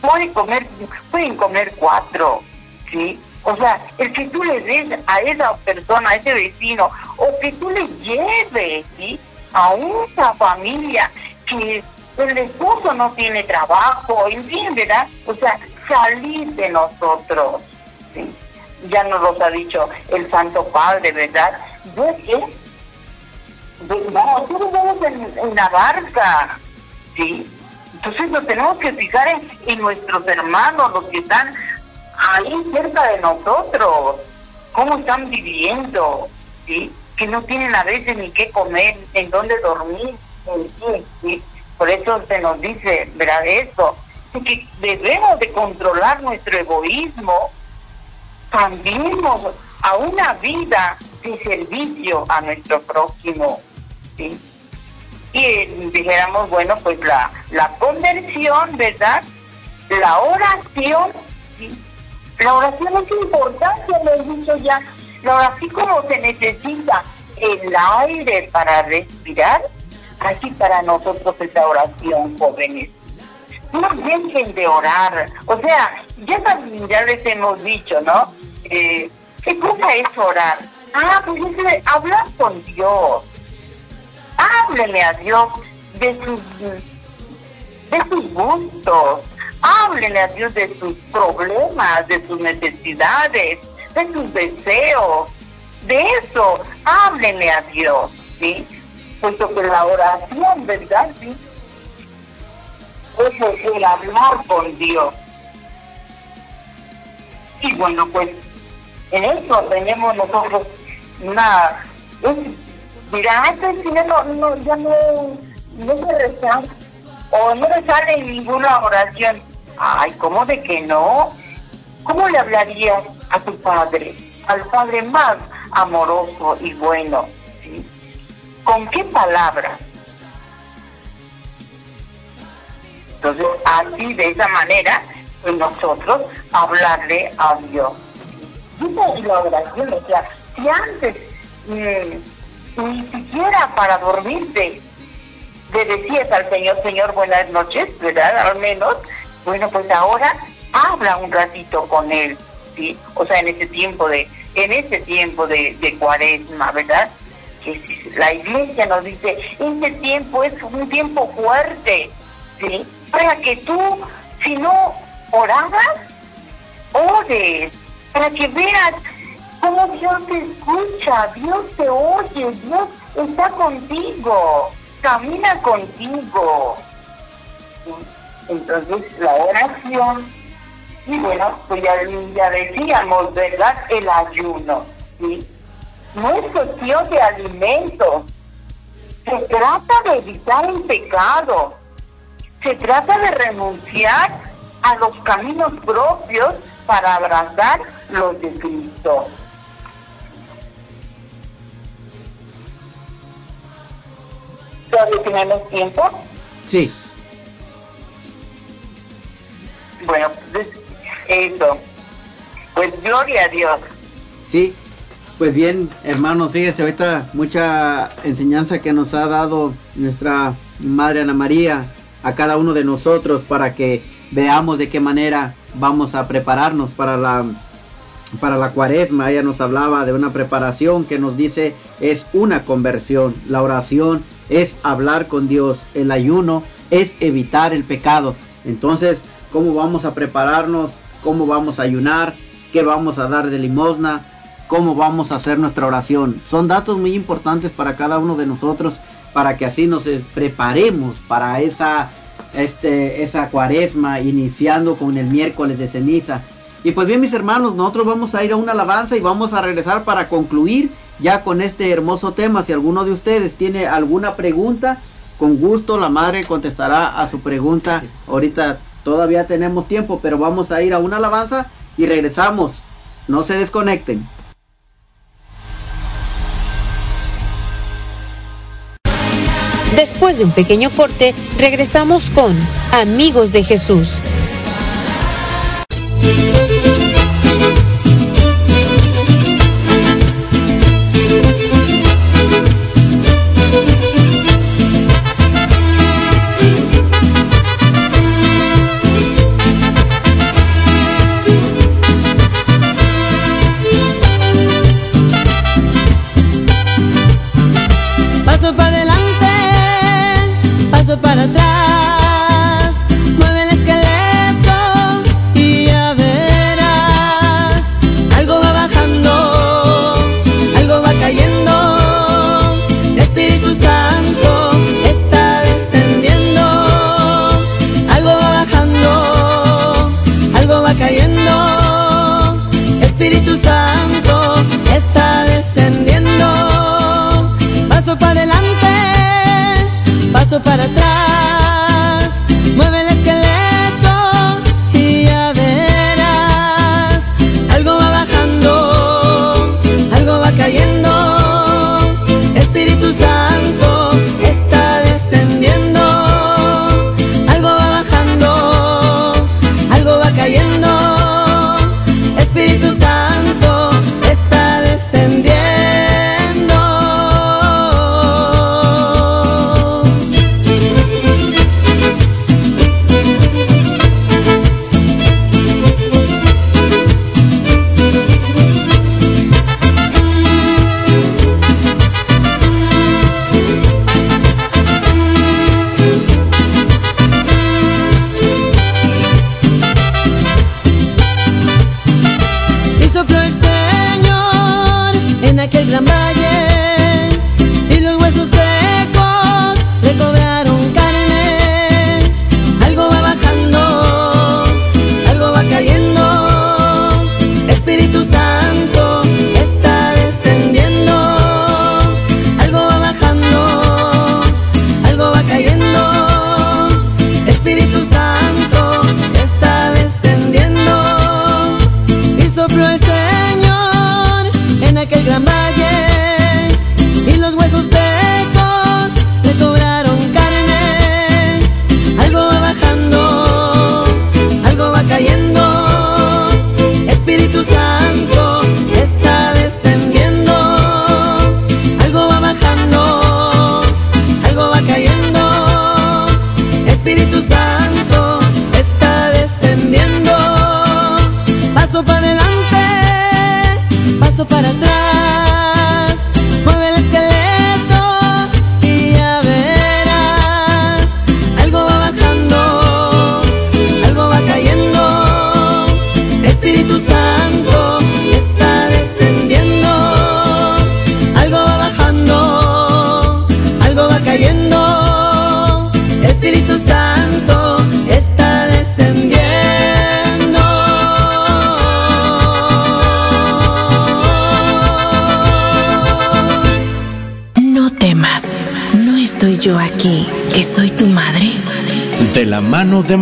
pueden comer, pueden comer cuatro, ¿sí? O sea, el que tú le des a esa persona, a ese vecino, o que tú le lleves, ¿sí? A una familia que el esposo no tiene trabajo, en fin, ¿verdad? O sea, salir de nosotros. ¿sí? Ya nos los ha dicho el Santo Padre, ¿verdad? Yo que nosotros vamos en, en la barca, ¿sí? Entonces nos tenemos que fijar en, en nuestros hermanos, los que están ahí cerca de nosotros, cómo están viviendo, ¿sí? Que no tienen a veces ni qué comer, en dónde dormir, en ¿sí? Por eso se nos dice, ¿verdad? Eso, que debemos de controlar nuestro egoísmo, cambiemos a una vida de servicio a nuestro prójimo, ¿sí? Y eh, dijéramos, bueno, pues la, la conversión, ¿verdad? La oración. La oración es importante, lo he dicho ya. La oración como se necesita el aire para respirar, así para nosotros esta oración, jóvenes. No dejen de orar. O sea, ya ya les hemos dicho, ¿no? Eh, ¿Qué cosa es orar? Ah, pues es hablar con Dios. Háblele a Dios de sus, de sus gustos. Háblele a Dios de sus problemas, de sus necesidades, de sus deseos. De eso, háblenle a Dios, ¿sí? Puesto que la oración, ¿verdad? ¿Sí? Es el, hablar con Dios. Y bueno, pues en eso tenemos nosotros una... Un, mira, este sí no, no, ya no, no se reza o no le sale ninguna oración. Ay, ¿cómo de que no? ¿Cómo le hablarías a tu padre? Al padre más amoroso y bueno. ¿Con qué palabra? Entonces, así, de esa manera, pues nosotros hablarle a Dios. Y la oración, o sea, si antes mm, ni siquiera para dormirte le decías al Señor, Señor, buenas noches, ¿verdad? Al menos, bueno, pues ahora habla un ratito con Él, O sea, en ese tiempo de, en ese tiempo de, de cuaresma, ¿verdad? Que la iglesia nos dice, este tiempo es un tiempo fuerte. Para que tú, si no orabas, ores, para que veas cómo Dios te escucha, Dios te oye, Dios está contigo, camina contigo. Entonces la oración, y bueno, pues ya, ya decíamos, ¿verdad? El ayuno, ¿sí? No es cuestión de alimentos, se trata de evitar el pecado, se trata de renunciar a los caminos propios para abrazar los de Cristo. ¿Todavía tenemos tiempo? Sí. Bueno, pues eso. Pues gloria a Dios. Sí, pues bien, hermanos, fíjense, ahorita mucha enseñanza que nos ha dado nuestra Madre Ana María a cada uno de nosotros para que veamos de qué manera vamos a prepararnos para la para la cuaresma. Ella nos hablaba de una preparación que nos dice es una conversión. La oración es hablar con Dios. El ayuno es evitar el pecado. Entonces, ¿cómo vamos a prepararnos? ¿Cómo vamos a ayunar? ¿Qué vamos a dar de limosna? ¿Cómo vamos a hacer nuestra oración? Son datos muy importantes para cada uno de nosotros para que así nos preparemos para esa este, esa cuaresma, iniciando con el miércoles de ceniza. Y pues bien, mis hermanos, nosotros vamos a ir a una alabanza y vamos a regresar para concluir ya con este hermoso tema. Si alguno de ustedes tiene alguna pregunta, con gusto la madre contestará a su pregunta. Ahorita todavía tenemos tiempo, pero vamos a ir a una alabanza y regresamos. No se desconecten. Después de un pequeño corte, regresamos con Amigos de Jesús.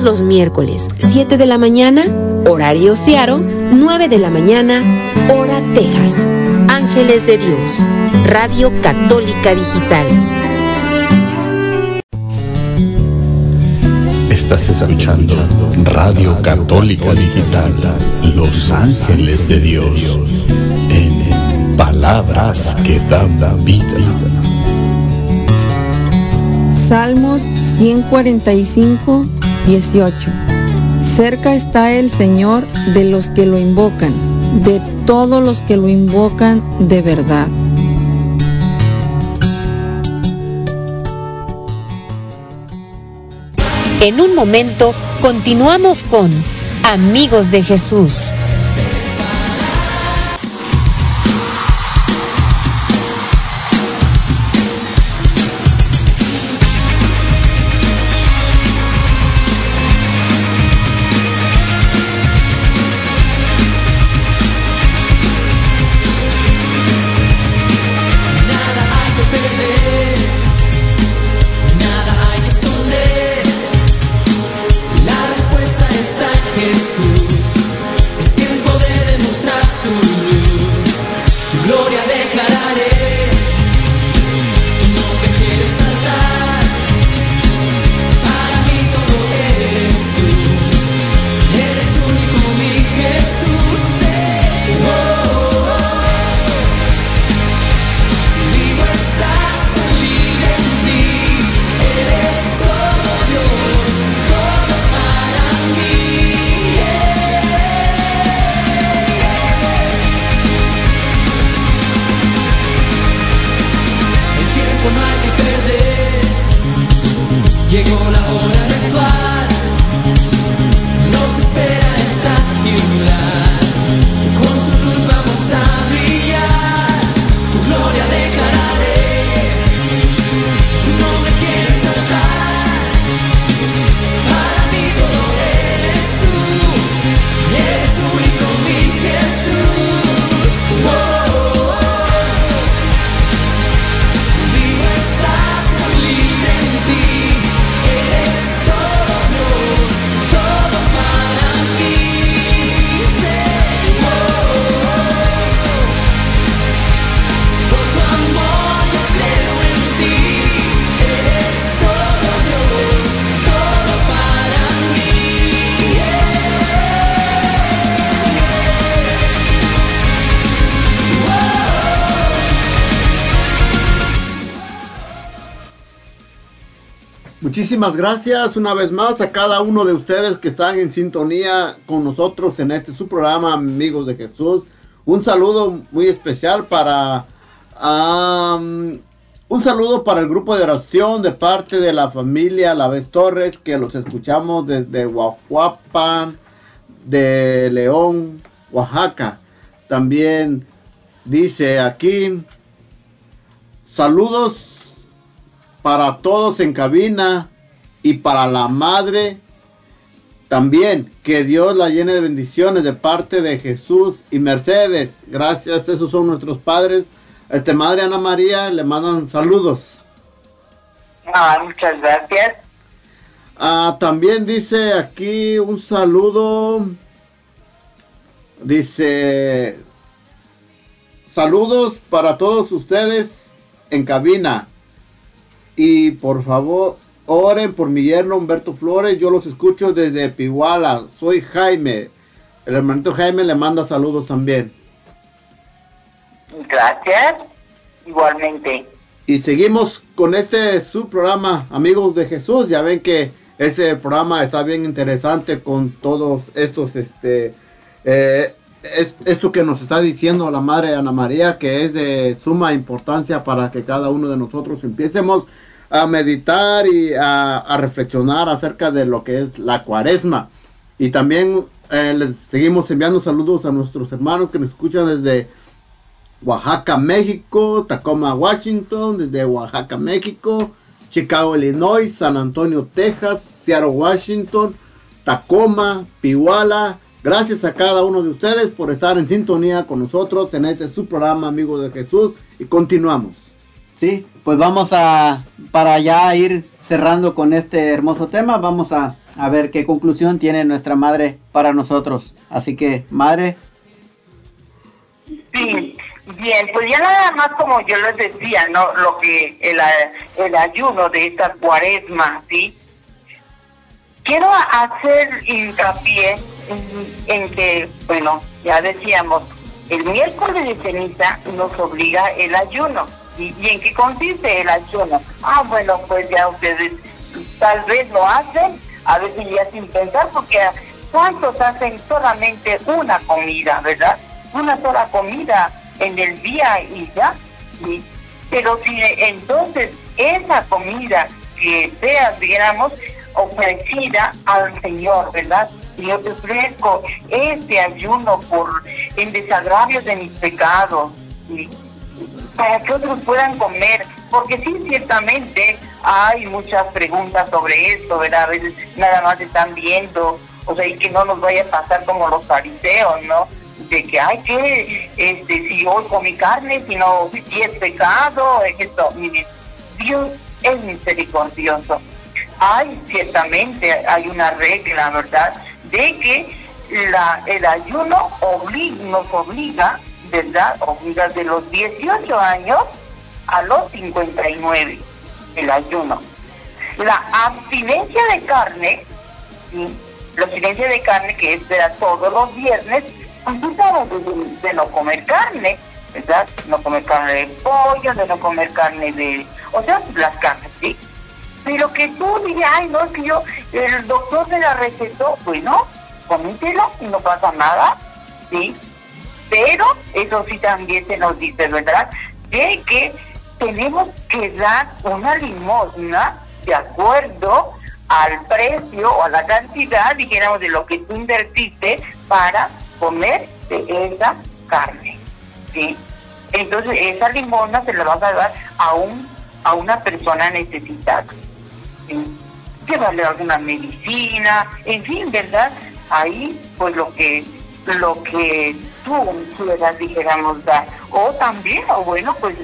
Todos los miércoles, 7 de la mañana, horario Seattle, 9 de la mañana, hora Texas. Ángeles de Dios, Radio Católica Digital. Estás escuchando Radio Católica Digital, Los Ángeles de Dios, en palabras que dan vida. Salmos 145, 18. Cerca está el Señor de los que lo invocan, de todos los que lo invocan de verdad. En un momento continuamos con Amigos de Jesús. Muchísimas gracias una vez más a cada uno de ustedes que están en sintonía con nosotros en este su programa Amigos de Jesús. Un saludo muy especial para Un saludo para el grupo de oración de parte de la familia Laves Torres, que los escuchamos desde Huajuapan, de León, Oaxaca. También dice aquí, saludos para todos en cabina y para la madre también. Que Dios la llene de bendiciones de parte de Jesús y Mercedes. Gracias, esos son nuestros padres. Este madre Ana María le mandan saludos. Ah, muchas gracias. Ah, también dice aquí un saludo. Dice saludos para todos ustedes en cabina. Y por favor, oren por mi yerno Humberto Flores. Yo los escucho desde Piguala. Soy Jaime. El hermanito Jaime le manda saludos también. Gracias. Igualmente. Y seguimos con este su programa, Amigos de Jesús. Ya ven que ese programa está bien interesante con todos estos, este, eh, es- esto que nos está diciendo la Madre Ana María, que es de suma importancia para que cada uno de nosotros empiecemos a meditar y a, reflexionar acerca de lo que es la cuaresma. Y también eh, les seguimos enviando saludos a nuestros hermanos que nos escuchan desde Oaxaca, México, Tacoma, Washington, desde Oaxaca, México, Chicago, Illinois, San Antonio, Texas, Seattle, Washington, Tacoma, Pihuala. Gracias a cada uno de ustedes por estar en sintonía con nosotros en este su programa, Amigos de Jesús, y continuamos. Sí, pues vamos a, para ya ir cerrando con este hermoso tema, vamos a, a ver qué conclusión tiene nuestra madre para nosotros. Así que, madre, Sí, bien, pues ya nada más como yo les decía, ¿no? Lo que el, el ayuno de esta cuaresma, ¿sí? Quiero hacer hincapié en que, bueno, ya decíamos, el miércoles de ceniza nos obliga el ayuno. ¿Y, en qué consiste el ayuno? Ah, bueno, pues ya ustedes tal vez lo hacen, a veces ya sin pensar, porque ¿cuántos hacen solamente una comida, verdad? Una sola comida en el día y ya. ¿sí? Pero si entonces esa comida que sea, digamos, ofrecida al Señor, ¿verdad? Yo te ofrezco este ayuno por en desagravios de mis pecados, ¿sí? Para que otros puedan comer, porque sí, ciertamente hay muchas preguntas sobre esto, ¿verdad? A veces nada más están viendo, o sea, y que no nos vaya a pasar como los fariseos, ¿no? De que, ay, que, este, si hoy comí carne, si no, si es pecado, es esto, miren, Dios es misericordioso. Hay, ciertamente, hay una regla, ¿verdad? De que la, el ayuno obli- nos obliga, ¿verdad? Obliga de los 18 años a los 59, el ayuno. La abstinencia de carne, ¿sí? la abstinencia de carne que es ¿verdad? todos los viernes, pues de no comer carne, ¿verdad? No comer carne de pollo, de no comer carne de... O sea, las carnes, ¿sí? Pero que tú digas, ay, no, es que yo, el doctor me la recetó, bueno, comítelo y no pasa nada, ¿sí? Pero eso sí también se nos dice, ¿verdad? De que tenemos que dar una limosna de acuerdo al precio o a la cantidad, dijéramos, de lo que tú invertiste para comer de esa carne, ¿sí? Entonces, esa limosna se la vas a dar a un a una persona necesitada. ¿sí? Llévale alguna medicina, en fin, ¿verdad? Ahí, pues lo que lo que tú quieras, dijéramos, dar. O también, o bueno, pues,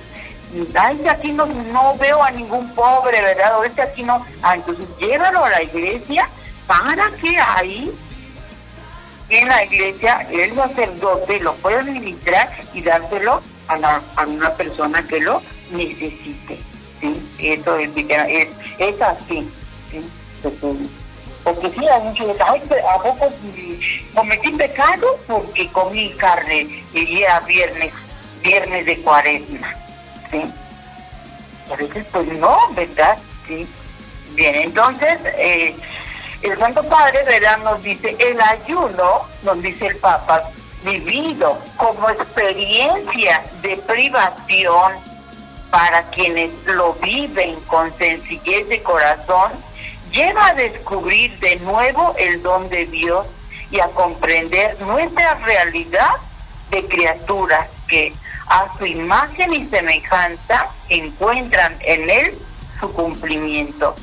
ay, aquí no, no veo a ningún pobre, ¿verdad? O este aquí no. Ah, entonces llévalo a la iglesia para que ahí en la iglesia el sacerdote lo pueda administrar y dárselo a, la- a una persona que lo necesite. ¿sí? Eso es, es, así. ¿sí? Entonces, Porque sí, hay muchos pero ¿a poco cometí pecado? Porque comí carne y era viernes, viernes de cuaresma. ¿sí? Y a veces pues no, ¿verdad? Sí. Bien, entonces, eh, el Santo Padre, ¿verdad? Nos dice, el ayuno, nos dice el Papa, vivido como experiencia de privación para quienes lo viven con sencillez de corazón, lleva a descubrir de nuevo el don de Dios y a comprender nuestra realidad de criaturas que a su imagen y semejanza encuentran en él su cumplimiento.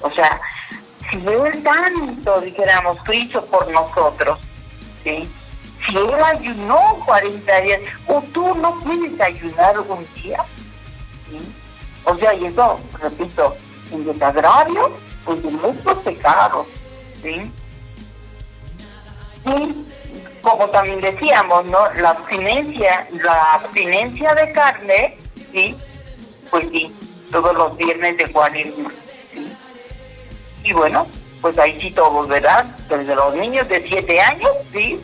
O sea, si él tanto, dijéramos, hizo por nosotros, ¿sí? si él ayunó 40 días, o tú no puedes ayunar un día, o sea, y eso, repito, en desagravio, pues de muchos pecados, ¿sí? Y como también decíamos, ¿no? La abstinencia, la abstinencia de carne, ¿sí? Pues sí, todos los viernes de cuaresma, ¿sí? Y bueno, pues ahí sí todos, ¿verdad? Desde los niños de 7 años, ¿sí?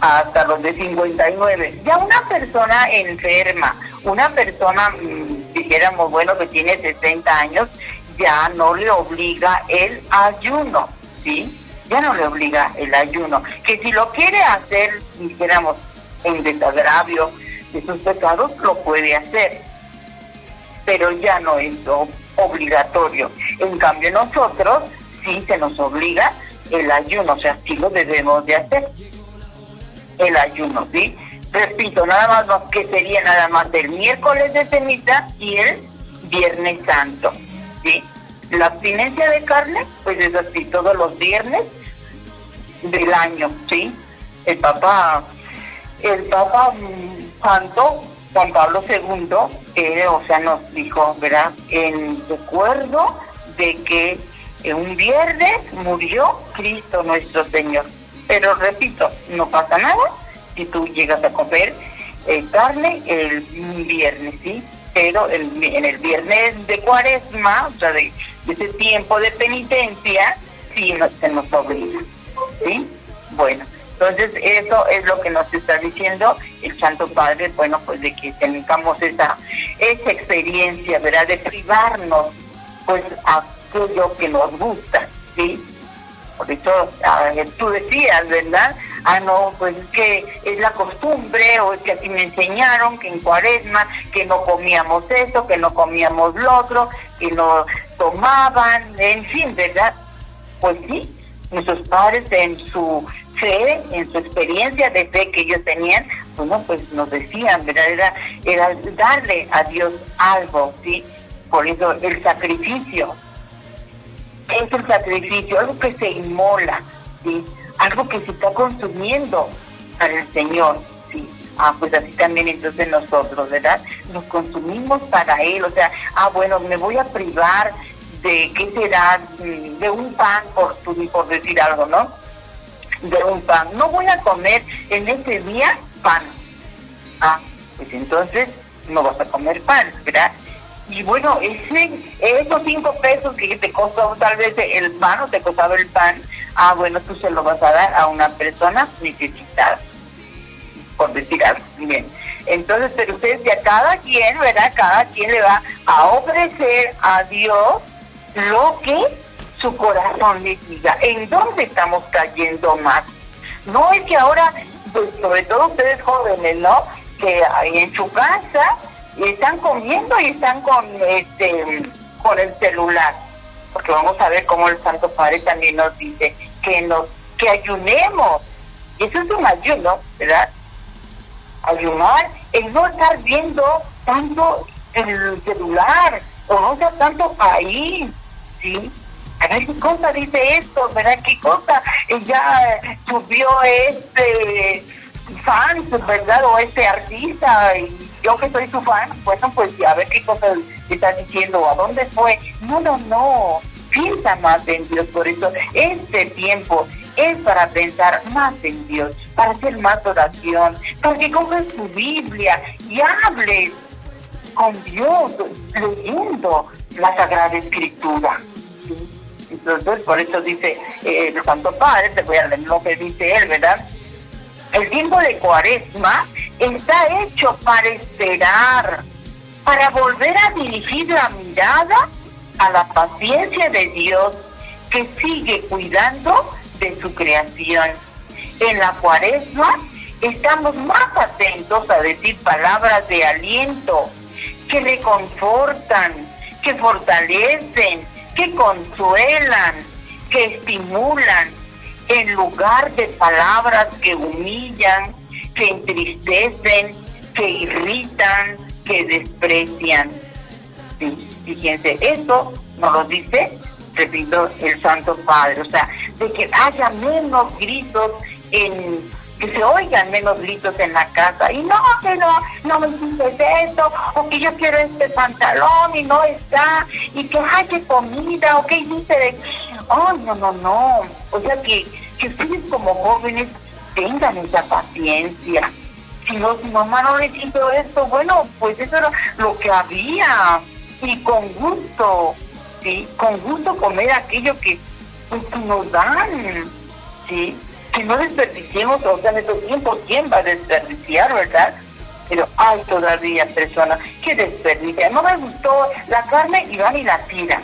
Hasta los de 59. Ya una persona enferma, una persona, mm, dijéramos, bueno, que tiene 60 años, ya no le obliga el ayuno, ¿sí? Ya no le obliga el ayuno. Que si lo quiere hacer, dijéramos, en desagravio de sus pecados, lo puede hacer. Pero ya no es obligatorio. En cambio, nosotros sí se nos obliga el ayuno, o sea, sí lo debemos de hacer. El ayuno, ¿sí? Repito, nada más que sería nada más el miércoles de ceniza y el viernes santo, ¿sí? La abstinencia de carne, pues es así, todos los viernes del año, ¿sí? El Papa, el Papa Santo, Juan Pablo II, o sea, nos dijo, ¿verdad? En recuerdo de que eh, un viernes murió Cristo nuestro Señor. Pero repito, no pasa nada si tú llegas a comer eh, carne el viernes, ¿sí? Pero el- en el viernes de cuaresma, o sea, de, ese tiempo de penitencia, sí nos, se nos obliga, ¿sí? Bueno, entonces eso es lo que nos está diciendo el Santo Padre, bueno, pues de que tengamos esa, esa experiencia, ¿verdad? De privarnos, pues, aquello que nos gusta, ¿sí? Por eso tú decías, ¿verdad? Ah, no, pues es que es la costumbre, o es que así me enseñaron que en cuaresma, que no comíamos eso, que no comíamos lo otro, que no tomaban, en fin, ¿verdad? Pues sí, nuestros padres en su fe, en su experiencia de fe que ellos tenían, bueno, pues nos decían, ¿verdad? Era, era darle a Dios algo, ¿sí? Por eso el sacrificio, es el sacrificio, algo que se inmola, ¿sí? Algo que se está consumiendo para el Señor, ¿sí? Ah, pues así también entonces nosotros, ¿verdad? Nos consumimos para Él, o sea, ah, bueno, me voy a privar de, ¿qué será? Mm, De un pan, por, por decir algo, ¿no? De un pan. No voy a comer en ese día pan. Ah, pues entonces no vas a comer pan, ¿verdad? Y bueno, ese, esos cinco pesos que te costó tal vez el pan o te costaba el pan, ah, bueno, tú se lo vas a dar a una persona necesitada, por decir algo. Bien. Entonces, pero ustedes ya cada quien, ¿verdad? Cada quien le va a ofrecer a Dios lo que su corazón le diga. ¿En dónde estamos cayendo más? No es que ahora, pues, sobre todo ustedes jóvenes, ¿no? Que en su casa y están comiendo y están con este con el celular. Porque vamos a ver cómo el Santo Padre también nos dice que nos que ayunemos. Y eso es un ayuno verdad ayunar el no estar viendo tanto el celular o no estar tanto ahí sí a ver qué cosa dice esto verdad qué cosa ya subió este fan, ¿verdad? O este artista, y yo que soy su fan, bueno, pues a ver qué cosas está diciendo, a dónde fue. No, no, no, piensa más en Dios, por eso este tiempo es para pensar más en Dios, para hacer más oración, para que cojas tu Biblia y hables con Dios, leyendo la Sagrada Escritura. Entonces, por eso dice eh, el Santo Padre, te voy a leer lo que dice él, ¿verdad? El tiempo de cuaresma está hecho para esperar, para volver a dirigir la mirada a la paciencia de Dios que sigue cuidando de su creación. En la cuaresma estamos más atentos a decir palabras de aliento que reconfortan, que fortalecen, que consuelan, que estimulan, en lugar de palabras que humillan, que entristecen, que irritan, que desprecian. Sí, fíjense, eso nos lo dice, repito, el Santo Padre, o sea, de que haya menos gritos en que se oigan menos gritos en la casa y no, que no, no me dices esto, o que yo quiero este pantalón y no está, y que haya comida, o que dice de, oh, no, no, no, o sea que, que ustedes como jóvenes tengan esa paciencia. Si no, si mamá no les hizo esto, bueno, pues eso era lo que había, y con gusto, sí, con gusto comer aquello que, pues, que nos dan, sí, que no desperdiciemos, o sea, nuestro tiempo, ¿quién va a desperdiciar, verdad? Pero hay todavía personas que desperdician. No me gustó la carne y van y la tiran.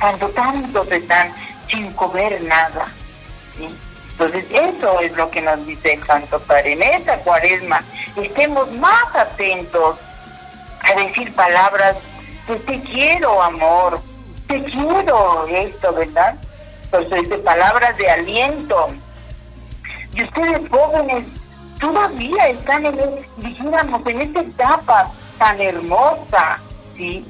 Cuando tantos están sin comer nada. Entonces, eso es lo que nos dice el Santo Padre. En esta cuaresma, estemos más atentos a decir palabras de te quiero, amor, te quiero esto, ¿verdad? Pues dice palabras de aliento, y ustedes jóvenes todavía están en, dijéramos, en esta etapa tan hermosa, ¿sí?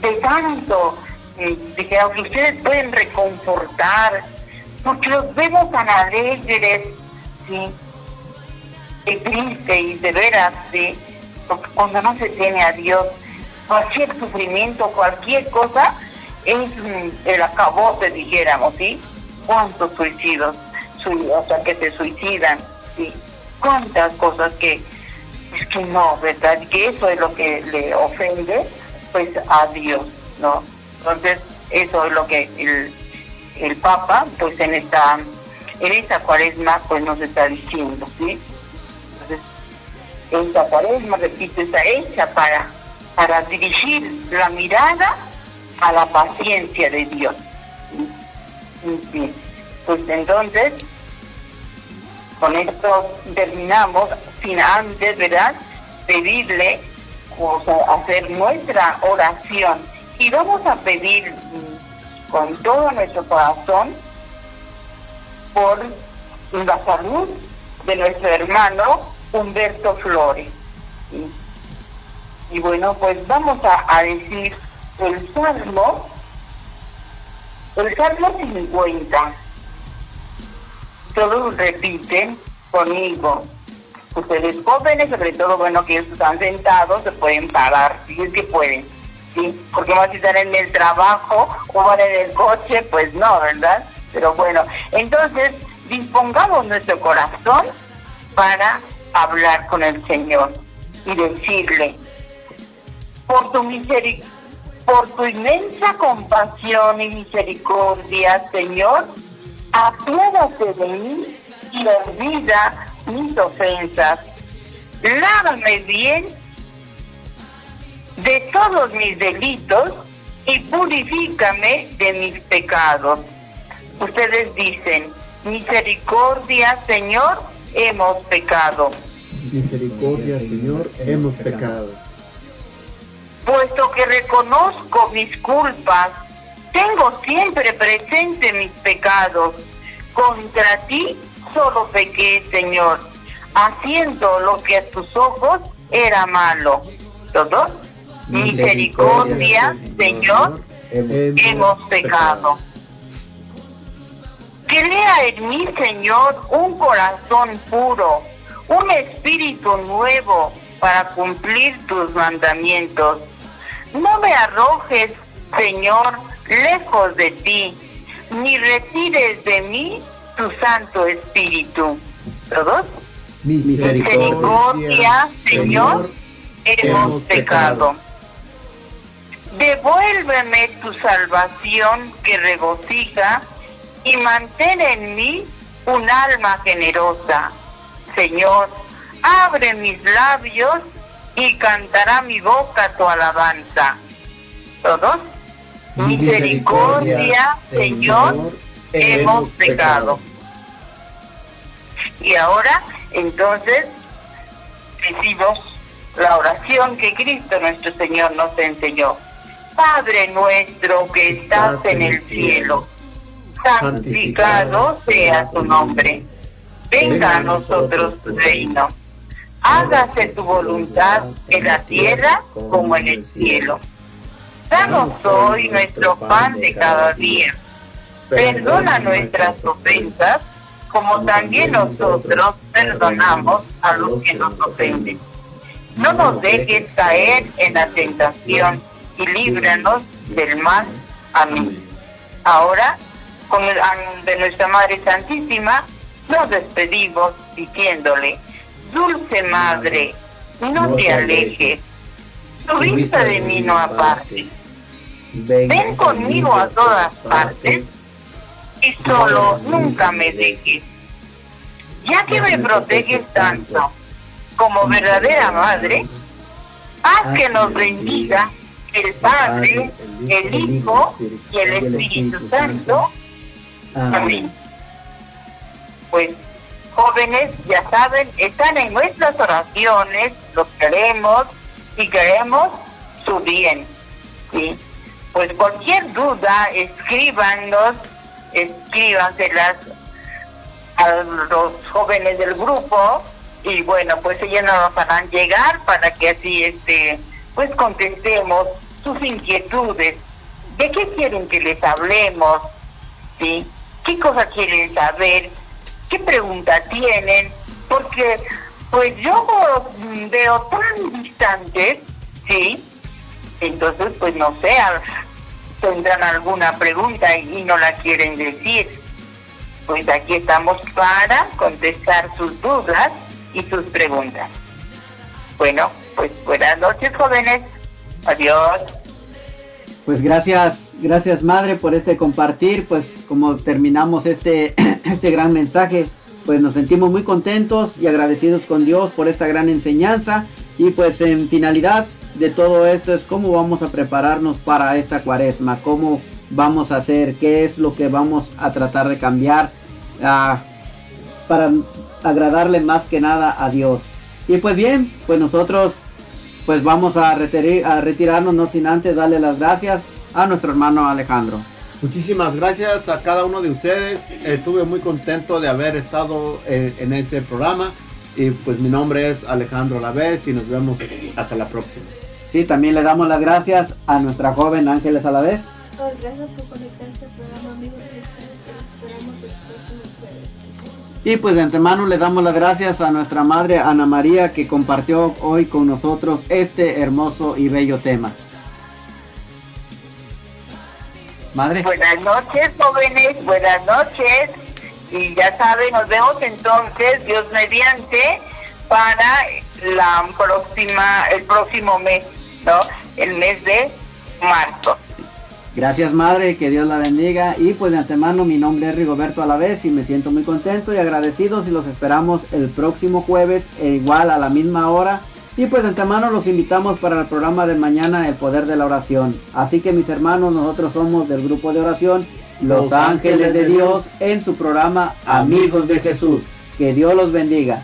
De tanto, eh, de que ustedes pueden reconfortar, porque los vemos tan alegres, ¿sí? Y tristes y de veras, ¿sí? Porque cuando no se tiene a Dios, cualquier sufrimiento, cualquier cosa, es el acabose, dijéramos, ¿sí? ¿Cuántos suicidios? Sea, que se suicidan, ¿sí? Cuántas cosas que, es que no, ¿verdad? Que eso es lo que le ofende, pues, a Dios, ¿no? Entonces, eso es lo que el, el Papa, pues, en esta, en esta cuaresma, pues, nos está diciendo, ¿sí? Entonces, esta cuaresma, repito, está hecha para, para dirigir la mirada a la paciencia de Dios. ¿sí? Pues entonces, con esto terminamos, sin antes, ¿verdad? Pedirle, o sea, hacer nuestra oración. Y vamos a pedir con todo nuestro corazón por la salud de nuestro hermano Humberto Flores. Y, y bueno, pues vamos a, a decir el Salmo, el Salmo 50 todos repiten conmigo. Ustedes jóvenes, sobre todo, bueno, que ellos están sentados, se pueden parar, si es que pueden, ¿sí? Porque más si están en el trabajo o van en el coche, pues no, ¿verdad? Pero bueno, entonces dispongamos nuestro corazón para hablar con el Señor y decirle, por tu misericordia, por tu inmensa compasión y misericordia, Señor, apiádate de mí y olvida mis ofensas. Lávame bien de todos mis delitos y purifícame de mis pecados. Ustedes dicen, misericordia, Señor, hemos pecado. Misericordia, Señor, hemos pecado. Puesto que reconozco mis culpas, tengo siempre presente mis pecados. Contra ti solo pequé, Señor, haciendo lo que a tus ojos era malo. ¿Todo? Misericordia, Señor, hemos pecado. Crea en mí, Señor, un corazón puro, un espíritu nuevo para cumplir tus mandamientos. No me arrojes, Señor, lejos de ti, ni retires de mí tu Santo Espíritu. ¿Todos? Misericordia, Señor, hemos pecado. Devuélveme tu salvación que regocija y mantén en mí un alma generosa. Señor, abre mis labios y cantará mi boca tu alabanza. ¿Todos? Misericordia, Señor, hemos pecado. Y ahora, entonces, decimos la oración que Cristo nuestro Señor nos enseñó. Padre nuestro que estás en el cielo, santificado sea tu nombre. Venga a nosotros tu reino. Hágase tu voluntad en la tierra como en el cielo. Danos hoy nuestro pan de cada día. Perdona nuestras ofensas como también nosotros perdonamos a los que nos ofenden. No nos dejes caer en la tentación y líbranos del mal. Amén. Ahora, con el de nuestra Madre Santísima, nos despedimos diciéndole, Dulce Madre, no te alejes, tu vista de mí no apartes. Ven conmigo a todas partes y solo nunca me dejes. Ya que me proteges tanto como verdadera madre, haz que nos bendiga el Padre, el Hijo y el Espíritu Santo. Amén. Pues jóvenes, ya saben, están en nuestras oraciones, los queremos y queremos su bien. ¿sí? Pues cualquier duda, escríbanos, escríbanselas a los jóvenes del grupo y bueno, pues ellos nos harán llegar para que así este pues contestemos sus inquietudes. ¿De qué quieren que les hablemos? ¿Sí? ¿Qué cosa quieren saber? ¿Qué pregunta tienen? Porque pues yo veo tan distantes, ¿sí? Entonces, pues no sé, tendrán alguna pregunta y no la quieren decir. Pues aquí estamos para contestar sus dudas y sus preguntas. Bueno, pues buenas noches jóvenes. Adiós. Pues gracias, gracias madre por este compartir, pues como terminamos este, este gran mensaje, pues nos sentimos muy contentos y agradecidos con Dios por esta gran enseñanza y pues en finalidad de todo esto es cómo vamos a prepararnos para esta cuaresma, cómo vamos a hacer, qué es lo que vamos a tratar de cambiar ah, para agradarle más que nada a Dios. Y pues bien, pues nosotros pues vamos a, retirarnos no sin antes darle las gracias a nuestro hermano Alejandro. Muchísimas gracias a cada uno de ustedes. Estuve muy contento de haber estado en, en este programa. Y pues mi nombre es Alejandro Lavés y nos vemos hasta la próxima. Sí, también le damos las gracias a nuestra joven Ángeles Alavés. Oh, gracias por conectarse al programa, amigos. Esperamos el próximo jueves. Y pues de antemano le damos las gracias a nuestra madre Ana María que compartió hoy con nosotros este hermoso y bello tema. Madre. Buenas noches, jóvenes, buenas noches. Y ya saben, nos vemos entonces, Dios mediante, para la próxima, el próximo mes, El mes de marzo. Gracias madre, que Dios la bendiga y pues de antemano mi nombre es Rigoberto Alavés y me siento muy contento y agradecidos y los esperamos el próximo jueves e igual a la misma hora y pues de antemano los invitamos para el programa de mañana El Poder de la Oración. Así que mis hermanos, nosotros somos del grupo de oración Los Ángeles de Dios en su programa Amigos de Jesús. Que Dios los bendiga.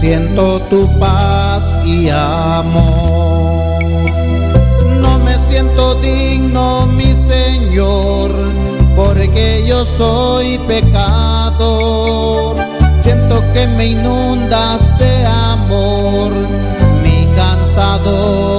siento tu paz y amor. No me siento digno, mi Señor, porque yo soy pecador. Siento que me inundas de amor, mi cansador.